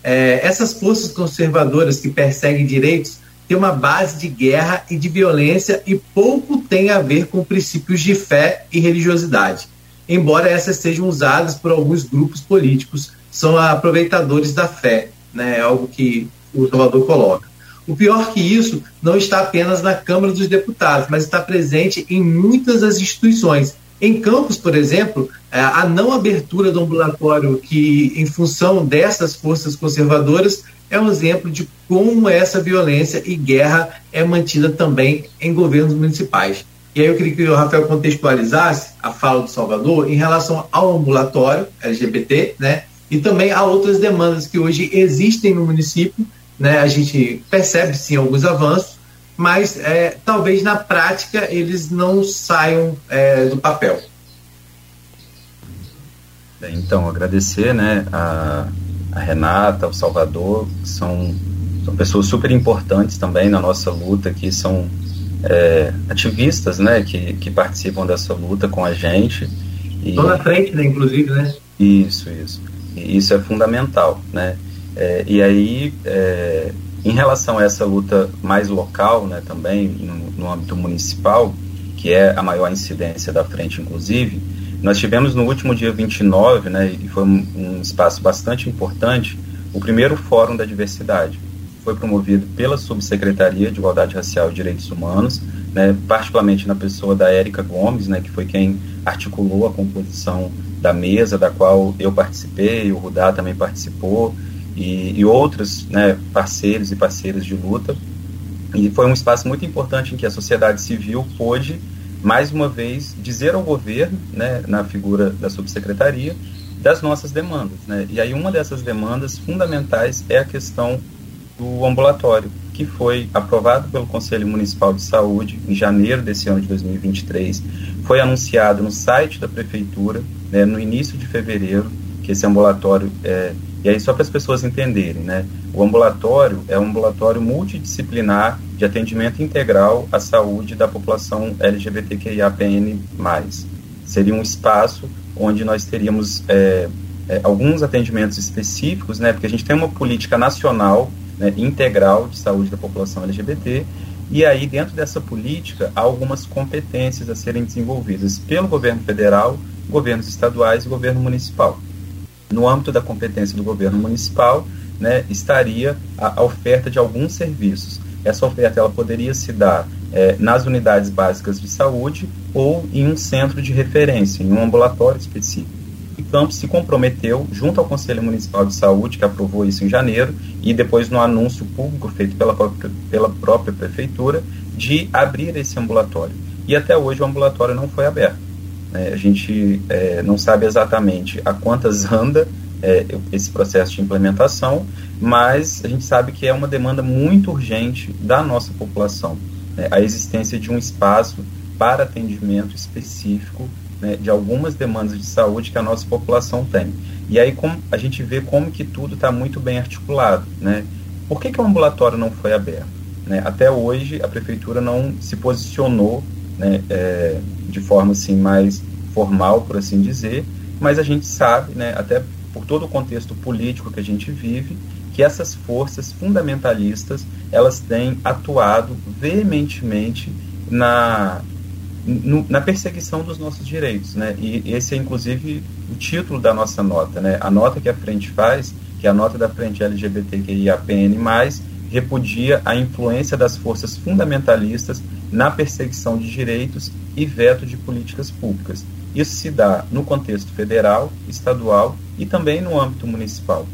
É, essas forças conservadoras que perseguem direitos têm uma base de guerra e de violência e pouco tem a ver com princípios de fé e religiosidade. Embora essas sejam usadas por alguns grupos políticos, são aproveitadores da fé, né, é algo que o Salvador coloca. O pior que isso não está apenas na Câmara dos Deputados, mas está presente em muitas das instituições. Em Campos, por exemplo, é, a não abertura do ambulatório, que em função dessas forças conservadoras, é um exemplo de como essa violência e guerra é mantida também em governos municipais. E aí eu queria que o Rafael contextualizasse a fala do Salvador em relação ao ambulatório LGBT, né? E também a outras demandas que hoje existem no município, né? A gente percebe sim alguns avanços, mas é, talvez na prática eles não saiam é, do papel. Então, agradecer né, a, a Renata, o Salvador, são, são pessoas super importantes também na nossa luta, que são é, ativistas né, que, que participam dessa luta com a gente. Estão na frente, né, inclusive, né? Isso, isso. E isso é fundamental, né? É, e aí, é, em relação a essa luta mais local, né, também no, no, âmbito municipal, que é a maior incidência da frente, inclusive, nós tivemos no último dia 29, né, e foi um, um espaço bastante importante, o primeiro Fórum da Diversidade. Foi promovido pela Subsecretaria de Igualdade Racial e Direitos Humanos, né, particularmente na pessoa da Érica Gomes, né, que foi quem articulou a composição da mesa, da qual eu participei, o Rudá também participou, e, e outros né, parceiros e parceiras de luta. E foi um espaço muito importante em que a sociedade civil pôde, mais uma vez, dizer ao governo, né, na figura da subsecretaria, das nossas demandas. Né? E aí uma dessas demandas fundamentais é a questão do ambulatório, que foi aprovado pelo Conselho Municipal de Saúde em janeiro desse ano de 2023, foi anunciado no site da prefeitura né, no início de fevereiro que esse ambulatório é, e aí, só para as pessoas entenderem, né? O ambulatório é um ambulatório multidisciplinar de atendimento integral à saúde da população LGBTQIAPN+. Seria um espaço onde nós teríamos é, é, alguns atendimentos específicos, né? Porque a gente tem uma política nacional né, integral de saúde da população LGBT e aí, dentro dessa política, há algumas competências a serem desenvolvidas pelo governo federal, governos estaduais e governo municipal no âmbito da competência do governo municipal, né, estaria a, a, oferta de alguns serviços. Essa oferta ela poderia se dar é, nas unidades básicas de saúde ou em um centro de referência, em um ambulatório específico. E Campos se comprometeu, junto ao Conselho Municipal de Saúde, que aprovou isso em janeiro, e depois no anúncio público feito pela própria, pela própria prefeitura, de abrir esse ambulatório. E até hoje o ambulatório não foi aberto. Né? A gente é, não sabe exatamente a quantas anda é, esse processo de implementação, mas a gente sabe que é uma demanda muito urgente da nossa população, né, a existência de um espaço para atendimento específico né, de algumas demandas de saúde que a nossa população tem. E aí como, a gente vê como que tudo está muito bem articulado. Né? Por que, que o ambulatório não foi aberto? Né? Até hoje a prefeitura não se posicionou né, é, de forma assim mais formal, por assim dizer, mas a gente sabe, né, até por todo o contexto político que a gente vive, que essas forças fundamentalistas elas têm atuado veementemente na no, na perseguição dos nossos direitos, né? E esse é inclusive o título da nossa nota, né? A nota que a frente faz, que é a nota da frente LGBTQIAPN+, repudia a influência das forças fundamentalistas na perseguição de direitos e veto de políticas públicas. Isso se dá no contexto federal, estadual e também no âmbito municipal.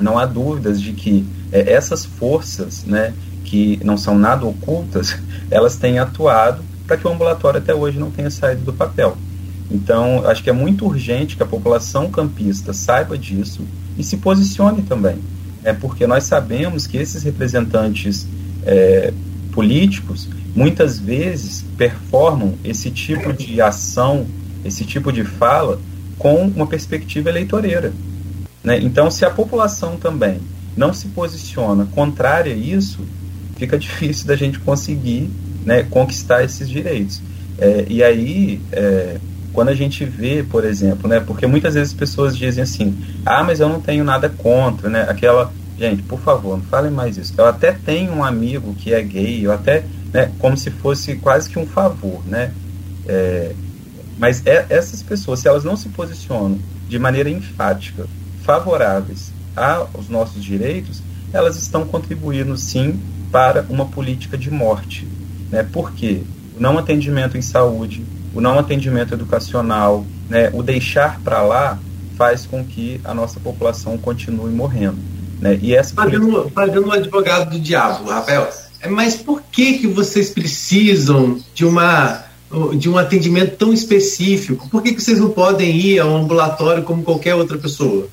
Não há dúvidas de que é, essas forças, né, que não são nada ocultas, [laughs] elas têm atuado para que o ambulatório até hoje não tenha saído do papel. Então, acho que é muito urgente que a população campista saiba disso e se posicione também. É porque nós sabemos que esses representantes é, políticos muitas vezes performam esse tipo de ação, esse tipo de fala com uma perspectiva eleitoreira. Né? Então, se a população também não se posiciona contrária a isso, fica difícil da gente conseguir né, conquistar esses direitos. É, e aí, é, quando a gente vê, por exemplo, né, porque muitas vezes as pessoas dizem assim, ah, mas eu não tenho nada contra, né, aquela, gente, por favor, não falem mais isso. Eu até tenho um amigo que é gay, eu até, né, como se fosse quase que um favor, né, é, mas é, essas pessoas, se elas não se posicionam de maneira enfática, favoráveis aos nossos direitos, elas estão contribuindo sim para uma política de morte, né? Por quê? Não atendimento em saúde, o não atendimento educacional, né? o deixar para lá faz com que a nossa população continue morrendo. Né? E essa fazendo, política... fazendo um advogado do diabo, Rafael, é, mas por que, que vocês precisam de uma de um atendimento tão específico? Por que, que vocês não podem ir ao ambulatório como qualquer outra pessoa?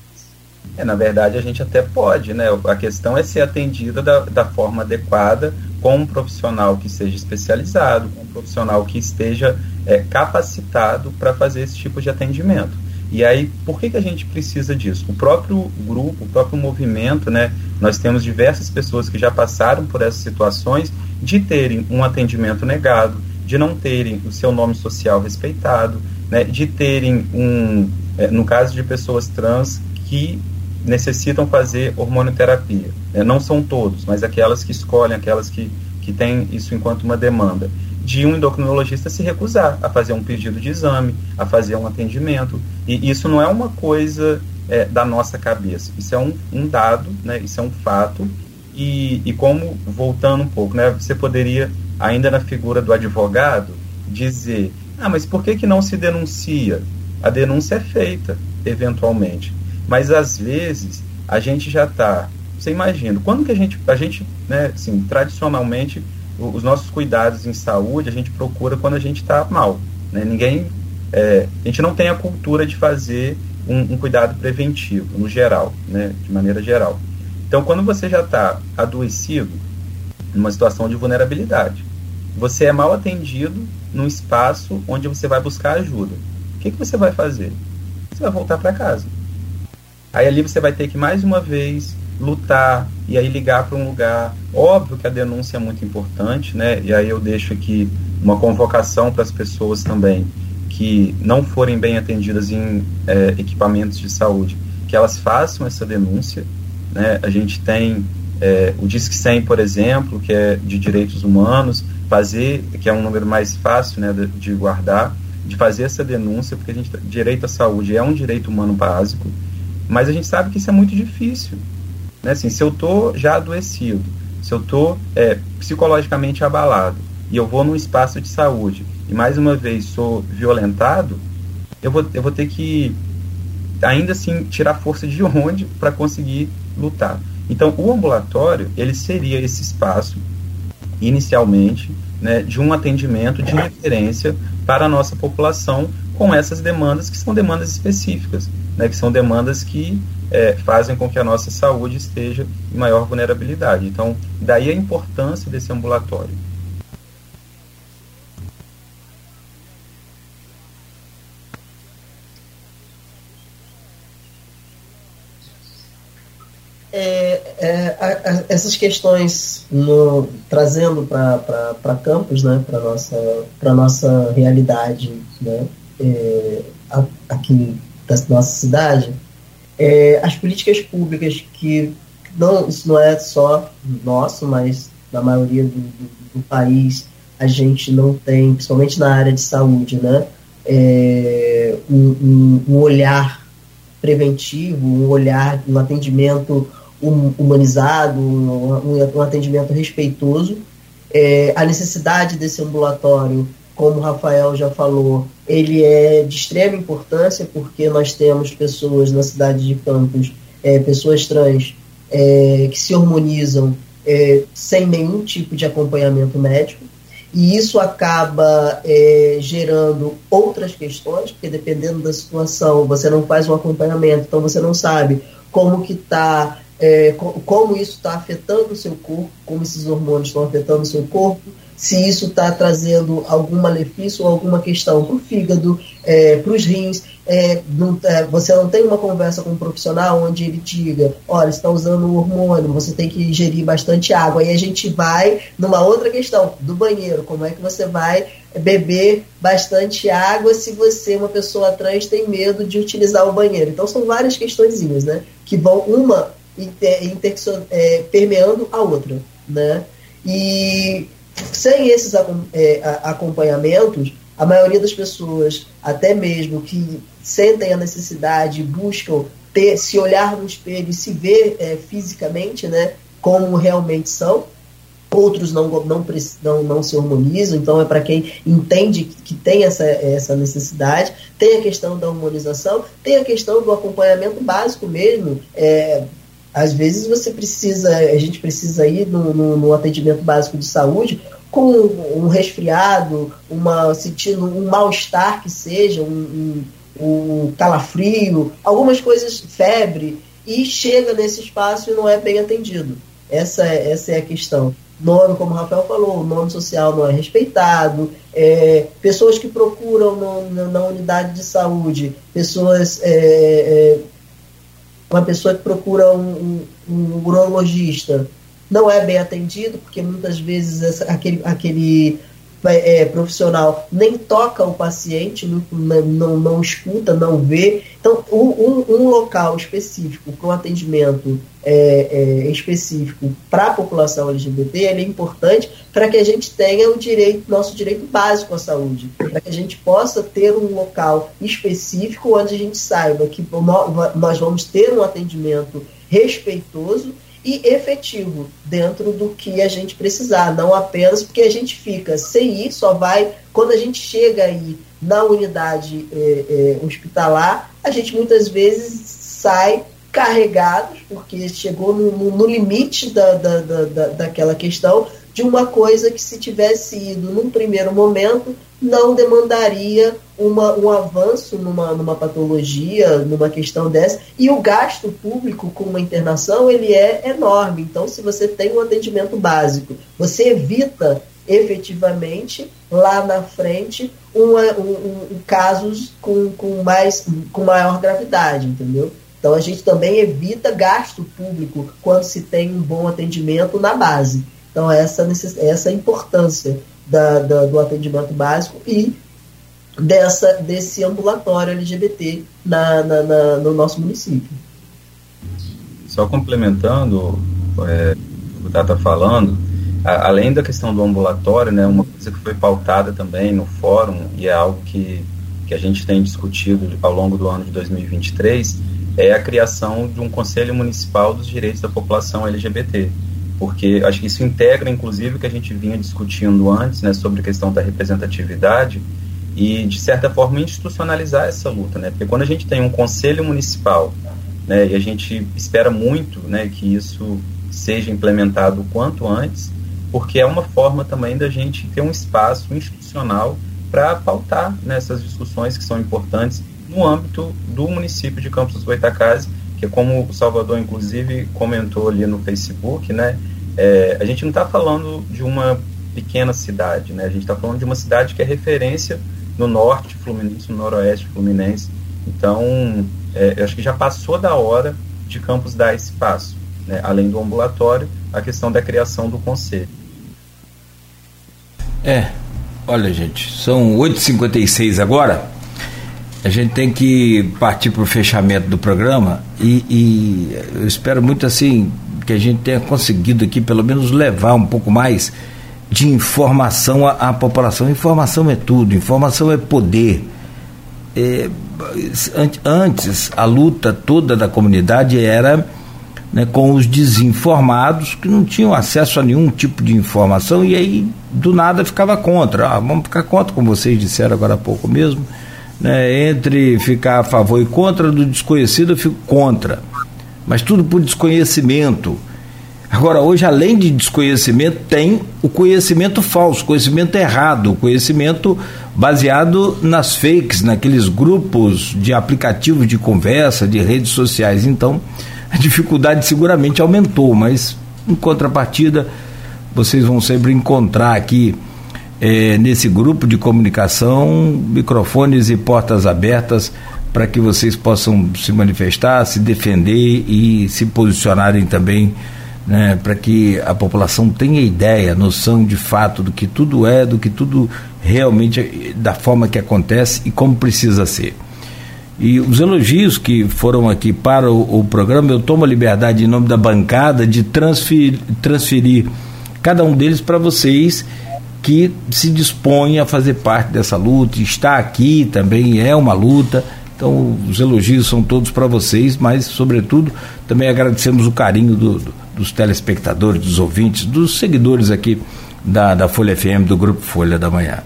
É, na verdade, a gente até pode, né? A questão é ser atendida da, da forma adequada com um profissional que seja especializado, com um profissional que esteja é, capacitado para fazer esse tipo de atendimento. E aí, por que, que a gente precisa disso? O próprio grupo, o próprio movimento, né? Nós temos diversas pessoas que já passaram por essas situações de terem um atendimento negado, de não terem o seu nome social respeitado, né? De terem um, é, no caso de pessoas trans que necessitam fazer hormonioterapia. É, não são todos, mas aquelas que escolhem, aquelas que, que têm isso enquanto uma demanda. De um endocrinologista se recusar a fazer um pedido de exame, a fazer um atendimento. E isso não é uma coisa é, da nossa cabeça. Isso é um, um dado, né, isso é um fato. E, e como, voltando um pouco, né, você poderia, ainda na figura do advogado, dizer: ah, mas por que, que não se denuncia? A denúncia é feita, eventualmente. Mas às vezes a gente já está. Você imagina, quando que a gente, a gente, né, assim, tradicionalmente, os nossos cuidados em saúde a gente procura quando a gente está mal. Né? Ninguém, é, a gente não tem a cultura de fazer um, um, cuidado preventivo, no geral, né, de maneira geral. Então, quando você já está adoecido, numa situação de vulnerabilidade, você é mal atendido num espaço onde você vai buscar ajuda. O que, que você vai fazer? Você vai voltar para casa. Aí ali você vai ter que mais uma vez lutar e aí ligar para um lugar. Óbvio que a denúncia é muito importante, né? E aí eu deixo aqui uma convocação para as pessoas também que não forem bem atendidas em é, equipamentos de saúde, que elas façam essa denúncia. Né? A gente tem é, o Disque 100, por exemplo, que é de direitos humanos, fazer, que é um número mais fácil né, de, de guardar, de fazer essa denúncia, porque a gente, direito à saúde é um direito humano básico, mas a gente sabe que isso é muito difícil. Né? Assim, se eu estou já adoecido, se eu estou é, psicologicamente abalado e eu vou num espaço de saúde e mais uma vez sou violentado, eu vou, eu vou ter que ainda assim tirar força de [laughs] onde para conseguir lutar. Então, o ambulatório ele seria esse espaço inicialmente né, de um atendimento de referência para a nossa população com essas demandas que são demandas específicas, né, que são demandas que é, fazem com que a nossa saúde esteja em maior vulnerabilidade. Então, daí a importância desse ambulatório. É, é, a, a, essas questões no, trazendo para campos, né, para nossa para nossa realidade, né, é, aqui da nossa cidade, é, as políticas públicas que não isso não é só nosso, mas da maioria do, do, do país a gente não tem, principalmente na área de saúde, né, é, um, um, um olhar preventivo, um olhar, um atendimento humanizado, um, um atendimento respeitoso. É, a necessidade desse ambulatório, como o Rafael já falou, ele é de extrema importância porque nós temos pessoas na cidade de Campos, é, pessoas trans, é, que se harmonizam é, sem nenhum tipo de acompanhamento médico. E isso acaba é, gerando outras questões, porque dependendo da situação, você não faz um acompanhamento, então você não sabe como que está é, como isso está afetando o seu corpo, como esses hormônios estão afetando o seu corpo, se isso está trazendo algum malefício ou alguma questão para o fígado, é, para os rins. É, não, é, você não tem uma conversa com um profissional onde ele diga: olha, está usando o hormônio, você tem que ingerir bastante água. Aí a gente vai numa outra questão do banheiro: como é que você vai beber bastante água se você, uma pessoa trans, tem medo de utilizar o banheiro? Então são várias questõezinhas né, que vão uma inter, inter, é, permeando a outra. Né? E sem esses é, acompanhamentos, a maioria das pessoas, até mesmo que sentem a necessidade, buscam ter, se olhar no espelho e se ver é, fisicamente, né, como realmente são, outros não, não, não, não se harmonizam, então é para quem entende que tem essa, essa necessidade. Tem a questão da harmonização, tem a questão do acompanhamento básico mesmo. É, às vezes você precisa, a gente precisa ir no, no, no atendimento básico de saúde com um resfriado, uma sentindo um mal-estar que seja, um, um, um, calafrio, algumas coisas, febre, e chega nesse espaço e não é bem atendido. Essa é, essa é a questão. Nome, como o Rafael falou, o nome social não é respeitado, é, pessoas que procuram no, no, na unidade de saúde, pessoas é, é, uma pessoa que procura um, um, um urologista não é bem atendido, porque muitas vezes essa, aquele, aquele é, profissional nem toca o paciente, não, não, não escuta, não vê. Então, um, um local específico para um atendimento é, é, específico para a população LGBT é importante para que a gente tenha o direito, nosso direito básico à saúde, para que a gente possa ter um local específico onde a gente saiba que nós vamos ter um atendimento respeitoso e efetivo dentro do que a gente precisar, não apenas porque a gente fica sem ir, só vai quando a gente chega aí na unidade é, é, hospitalar, a gente muitas vezes sai carregados, porque chegou no, no, no limite da, da, da, daquela questão, de uma coisa que se tivesse ido num primeiro momento não demandaria uma, um avanço numa, numa patologia, numa questão dessa, e o gasto público com uma internação ele é enorme. Então, se você tem um atendimento básico, você evita efetivamente lá na frente uma, um, um, casos com, com, mais, com maior gravidade, entendeu? Então a gente também evita gasto público quando se tem um bom atendimento na base. Então essa, essa é a importância da, da, do atendimento básico e dessa, desse ambulatório LGBT na, na, na no nosso município. Só complementando é, o que o Tata está falando, a, além da questão do ambulatório, né, uma coisa que foi pautada também no fórum e é algo que, que a gente tem discutido ao longo do ano de 2023 é a criação de um Conselho Municipal dos Direitos da População LGBT porque acho que isso integra, inclusive, o que a gente vinha discutindo antes, né, sobre a questão da representatividade e, de certa forma, institucionalizar essa luta, né, porque quando a gente tem um conselho municipal, né, e a gente espera muito, né, que isso seja implementado o quanto antes, porque é uma forma também da gente ter um espaço institucional para pautar nessas discussões que são importantes no âmbito do município de Campos dos Goitacazes, que como o Salvador, inclusive, comentou ali no Facebook, né? É, a gente não está falando de uma pequena cidade, né? A gente está falando de uma cidade que é referência no norte fluminense, no noroeste fluminense. Então, é, eu acho que já passou da hora de Campos dar esse passo, né? além do ambulatório, a questão da criação do conselho. É, olha gente, são 8h56 agora. A gente tem que partir para o fechamento do programa e, e, eu espero muito assim que a gente tenha conseguido aqui pelo menos levar um pouco mais de informação à, à população. Informação é tudo, informação é poder. É, antes a luta toda da comunidade era né, com os desinformados que não tinham acesso a nenhum tipo de informação e aí do nada ficava contra. Ah, vamos ficar contra, como vocês disseram agora há pouco mesmo. Né, entre ficar a favor e contra do desconhecido, eu fico contra. Mas tudo por desconhecimento. Agora, hoje, além de desconhecimento, tem o conhecimento falso, conhecimento errado, conhecimento baseado nas fakes, naqueles grupos de aplicativos de conversa, de redes sociais. Então, a dificuldade seguramente aumentou, mas em contrapartida, vocês vão sempre encontrar aqui é, nesse grupo de comunicação microfones e portas abertas para que vocês possam se manifestar, se defender e se posicionarem também né, para que a população tenha ideia, noção de fato do que tudo é, do que tudo realmente da forma que acontece e como precisa ser. E os elogios que foram aqui para o, o programa, eu tomo a liberdade, em nome da bancada, de transferir, transferir cada um deles para vocês que se dispõem a fazer parte dessa luta, está aqui também é uma luta. Então, os elogios são todos para vocês, mas, sobretudo, também agradecemos o carinho do, do dos telespectadores, dos ouvintes, dos seguidores aqui da, da Folha FM, do Grupo Folha da Manhã.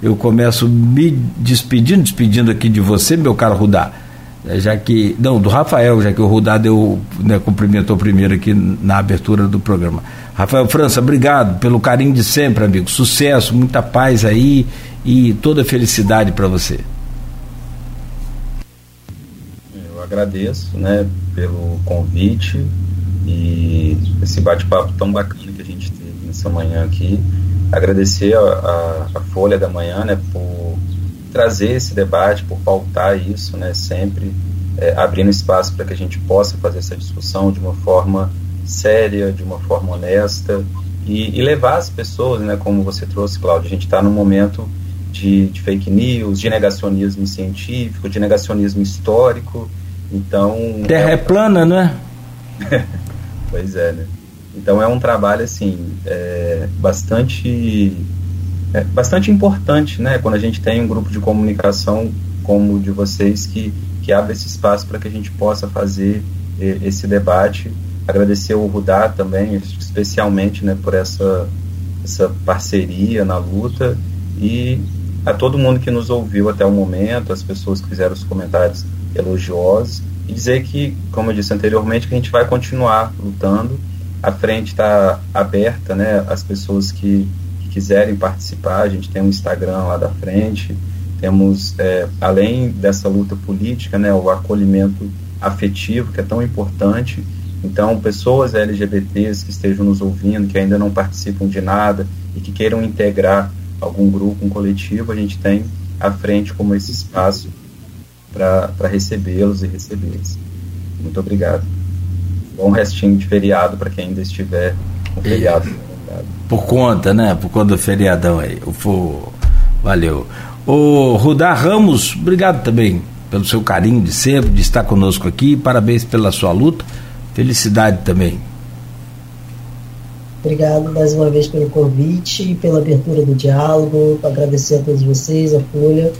Eu começo me despedindo, despedindo aqui de você, meu caro Rudá, já que, não, do Rafael, já que o Rudá deu, né, cumprimentou primeiro aqui na abertura do programa. Rafael França, obrigado pelo carinho de sempre, amigo. Sucesso, muita paz aí e toda felicidade para você. Eu agradeço, né, pelo convite, e esse bate-papo tão bacana que a gente teve nessa manhã aqui. Agradecer a, a, a, Folha da Manhã né, por trazer esse debate, por pautar isso, né, sempre é, abrindo espaço para que a gente possa fazer essa discussão de uma forma séria, de uma forma honesta e, e levar as pessoas, né, como você trouxe, Cláudio. A gente está num momento de, de fake news, de negacionismo científico, de negacionismo histórico. Então. Terra é, é plana, né? [laughs] Pois é, né? Então é um trabalho assim é, bastante é, bastante importante, né? Quando a gente tem um grupo de comunicação como o de vocês que que abre esse espaço para que a gente possa fazer é, esse debate. Agradecer o Rudá também, especialmente, né, por essa essa parceria na luta e a todo mundo que nos ouviu até o momento, as pessoas que fizeram os comentários elogiosos e dizer que, como eu disse anteriormente, que a gente vai continuar lutando. A frente está aberta, né? As pessoas que, quiserem participar, a gente tem um Instagram lá da frente. Temos, é, além dessa luta política, né, o acolhimento afetivo, que é tão importante. Então, pessoas LGBTs que estejam nos ouvindo, que ainda não participam de nada e que queiram integrar algum grupo, um coletivo, a gente tem à frente como esse espaço para recebê-los e recebê-los. Muito obrigado. Bom restinho de feriado para quem ainda estiver com feriado. Por conta, né? Por conta do feriadão aí. O, valeu. O Rudá Ramos, obrigado também pelo seu carinho de sempre, de estar conosco aqui. Parabéns pela sua luta. Felicidade também. Obrigado mais uma vez pelo convite, pela abertura do diálogo. Agradecer a todos vocês, a Folha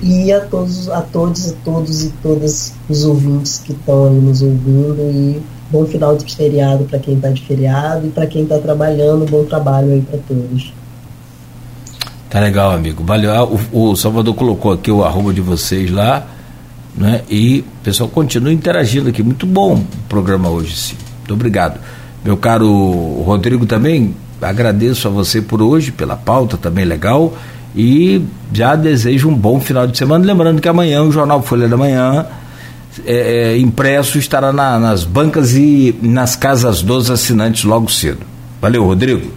e a todos, a todos, a todos e todas os ouvintes que estão nos ouvindo e bom final de feriado para quem está de feriado e para quem está trabalhando, bom trabalho aí para todos. Tá legal, amigo. Valeu. Ah, o, o, Salvador colocou aqui o arroba de vocês lá, né? E o pessoal continua interagindo aqui. Muito bom o programa hoje, sim. Muito obrigado. Meu caro Rodrigo também, agradeço a você por hoje, pela pauta também legal e já desejo um bom final de semana. Lembrando que amanhã o Jornal Folha da Manhã é, é, impresso estará na, nas bancas e nas casas dos assinantes logo cedo. Valeu, Rodrigo.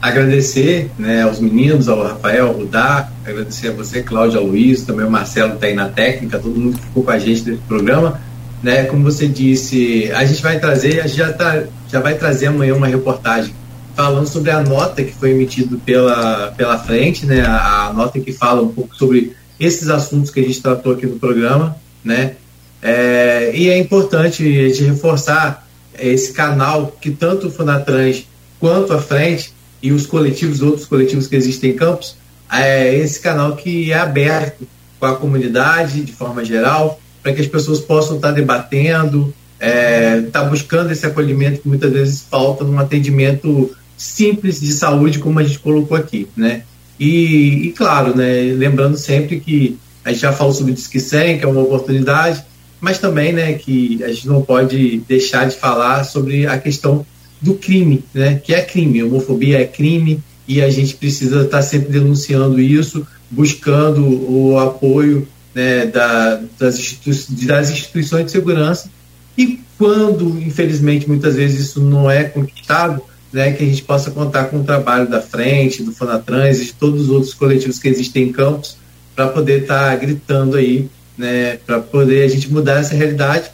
Agradecer né, aos meninos, ao Rafael, ao Rudá, agradecer a você, Cláudio, ao Luiz, também o Marcelo está aí na técnica, todo mundo que ficou com a gente nesse programa. Né, como você disse, a gente vai trazer, a gente já, tá, já vai trazer amanhã uma reportagem falando sobre a nota que foi emitida pela, pela frente, né, a, a nota que fala um pouco sobre esses assuntos que a gente tratou aqui no programa né? É, e é importante a gente reforçar esse canal que tanto o Funatrans quanto a Frente e os coletivos, outros coletivos que existem em campos, é esse canal que é aberto com a comunidade de forma geral, para que as pessoas possam estar debatendo, é, estar tá buscando esse acolhimento que muitas vezes falta num atendimento simples de saúde, como a gente colocou aqui, né? E, e claro, né, lembrando sempre que a gente já falou sobre o Disque 100, que é uma oportunidade, mas também né, que a gente não pode deixar de falar sobre a questão do crime, né, que é crime, homofobia é crime e a gente precisa estar sempre denunciando isso, buscando o apoio né, da, das, institui das instituições de segurança. E quando, infelizmente, muitas vezes isso não é conquistado, né, que a gente possa contar com o trabalho da Frente, do Fonatrans e de todos os outros coletivos que existem em campos, para poder estar tá gritando aí, né, para poder a gente mudar essa realidade.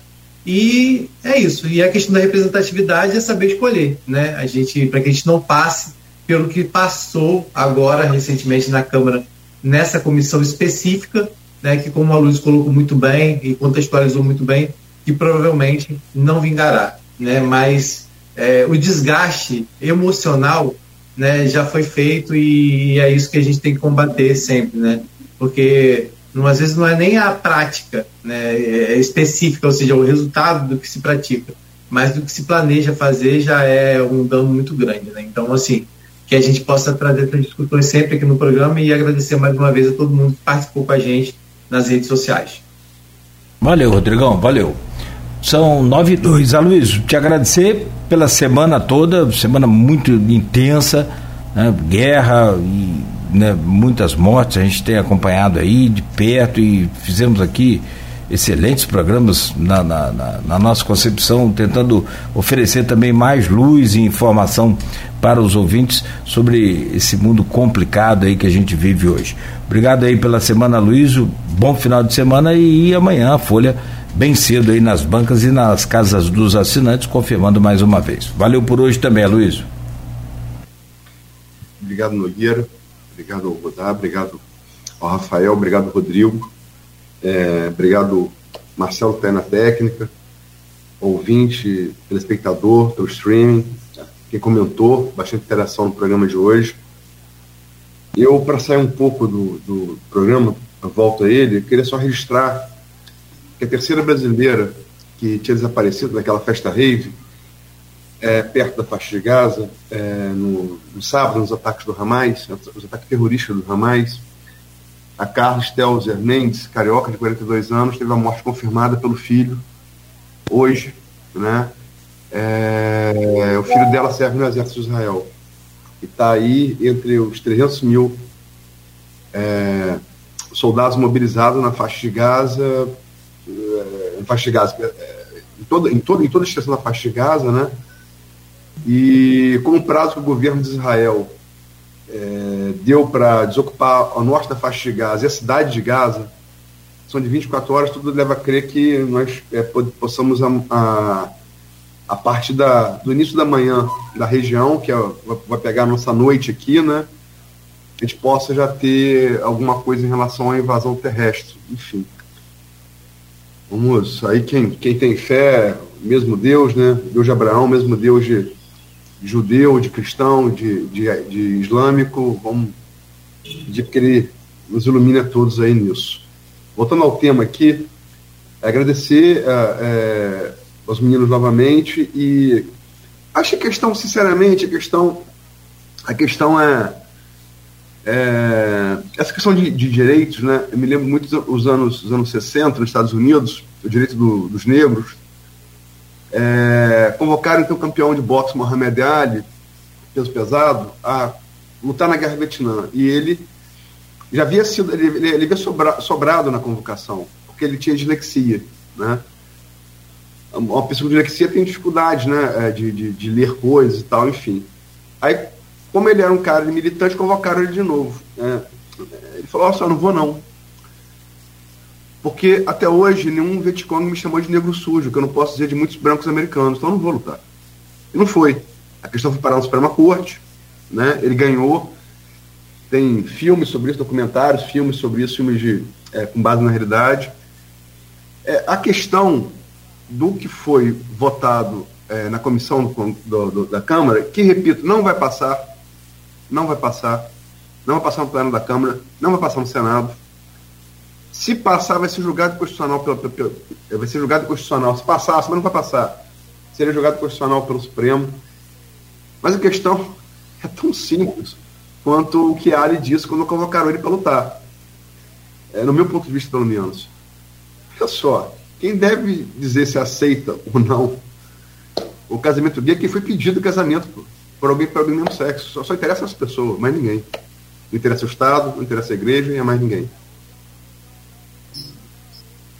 E é isso. E a questão da representatividade é saber escolher, né? A gente, para que a gente não passe pelo que passou agora recentemente na Câmara nessa comissão específica, né, que como a Luz colocou muito bem e contextualizou muito bem, que provavelmente não vingará, né? Mas é, o desgaste emocional, né, já foi feito e é isso que a gente tem que combater sempre, né? Porque às vezes não é nem a prática né, é específica, ou seja, o resultado do que se pratica, mas do que se planeja fazer já é um dano muito grande. Né? Então, assim, que a gente possa trazer essas discussões sempre aqui no programa e agradecer mais uma vez a todo mundo que participou com a gente nas redes sociais. Valeu, Rodrigão, valeu. São nove e dois. Aloysio, te agradecer pela semana toda, semana muito intensa, né? guerra e né, muitas mortes, a gente tem acompanhado aí de perto e fizemos aqui excelentes programas na, na, na, na, nossa concepção, tentando oferecer também mais luz e informação para os ouvintes sobre esse mundo complicado aí que a gente vive hoje. Obrigado aí pela semana, Luiz, bom final de semana e, e amanhã a Folha bem cedo aí nas bancas e nas casas dos assinantes, confirmando mais uma vez. Valeu por hoje também, Luiz. Obrigado, Nogueira obrigado ao obrigado ao Rafael, obrigado Rodrigo, é, obrigado Marcelo que tá na técnica, ouvinte, telespectador, pelo streaming, quem comentou, bastante interação no programa de hoje. Eu, para sair um pouco do, do programa, volto a ele, queria só registrar que a terceira brasileira que tinha desaparecido naquela festa rave, é, perto da faixa de Gaza, é, no, no, sábado, nos ataques do Hamas, os ataques terroristas do Hamas. A Carla Stelzer Mendes, carioca de 42 anos, teve a morte confirmada pelo filho hoje. Né? É, o filho dela serve no exército de Israel. E está aí entre os 300 mil é, soldados mobilizados na faixa de Gaza, é, na faixa de Gaza, é, em toda, em toda, em toda a extensão da faixa de Gaza, né? E com o prazo que o governo de Israel é, deu para desocupar o norte da faixa de Gaza e a cidade de Gaza, são de 24 horas, tudo leva a crer que nós é, possamos, a, a, a partir da, do início da manhã da região, que é, vai pegar a nossa noite aqui, né? A gente possa já ter alguma coisa em relação à invasão terrestre, enfim. Vamos, aí quem, quem tem fé, mesmo Deus, né? Deus de Abraão, mesmo Deus de, judeu, de cristão, de, de, de islâmico, vamos pedir que ele nos ilumine a todos aí nisso. Voltando ao tema aqui, é agradecer é, é, aos meninos novamente e acho que a questão, sinceramente, a questão, a questão é, é essa questão de, de, direitos, né? Eu me lembro muito dos anos, os anos 60 nos Estados Unidos, o direito do, dos negros, é, convocaram então o campeão de boxe Mohamed Ali, peso pesado, a lutar na guerra Vietnã. E ele já havia sido, ele, ele havia sobra, sobrado na convocação, porque ele tinha dislexia, né? Uma pessoa com dislexia tem dificuldade, né, é, de, de, de, ler coisas e tal, enfim. Aí, como ele era um cara militante, convocaram ele de novo. Né? Ele falou, ó, só não vou não. Porque até hoje nenhum Vietcong me chamou de negro sujo, que eu não posso dizer de muitos brancos americanos, então eu não vou lutar. E não foi. A questão foi parar na Suprema Corte, né? ele ganhou. Tem filmes sobre isso, documentários, filmes sobre isso, filmes de, é, com base na realidade. É, a questão do que foi votado é, na comissão do, do, do, da Câmara, que, repito, não vai passar, não vai passar, não vai passar no pleno da Câmara, não vai passar no Senado. Se passar, vai ser julgado constitucional pelo, pelo, pelo vai ser julgado constitucional. Se passasse, mas não vai passar, seria julgado constitucional pelo Supremo. Mas a questão é tão simples quanto o que Ali disse quando convocaram ele para lutar. É, no meu ponto de vista, pelo menos. Olha só, quem deve dizer se aceita ou não o casamento gay é quem foi pedido o casamento por, alguém para alguém do mesmo sexo. Só, só interessa essa pessoa, mais ninguém. Não interessa o Estado, não interessa a igreja e é mais ninguém.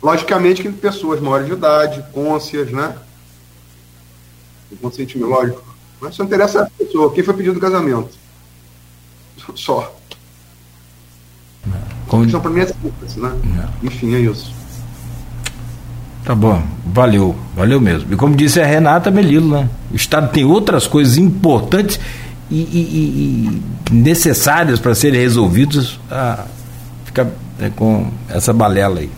Logicamente que pessoas maiores de idade, cônscias, né? Com consentimento lógico. Mas só interessa a pessoa, quem foi pedido o casamento. Só. Como... Então, para mim é simples, né? Não. Enfim, é isso. Tá bom, valeu, valeu mesmo. E como disse a Renata Melilo, né? O Estado tem outras coisas importantes e, e, e necessárias para serem resolvidas. Ah, fica né, com essa balela aí.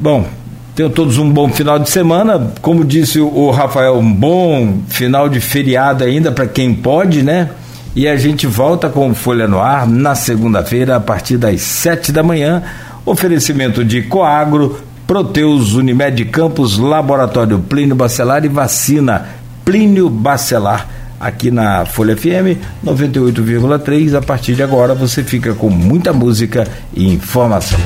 Bom, tenham todos um bom final de semana. Como disse o, Rafael, um bom final de feriado ainda para quem pode, né? E a gente volta com Folha no Ar na segunda-feira, a partir das sete da manhã. Oferecimento de Coagro Proteus, Unimed Campos, Laboratório Plínio Bacelar e Vacina Plínio Bacelar. Aqui na Folha FM 98,3. A partir de agora você fica com muita música e informação.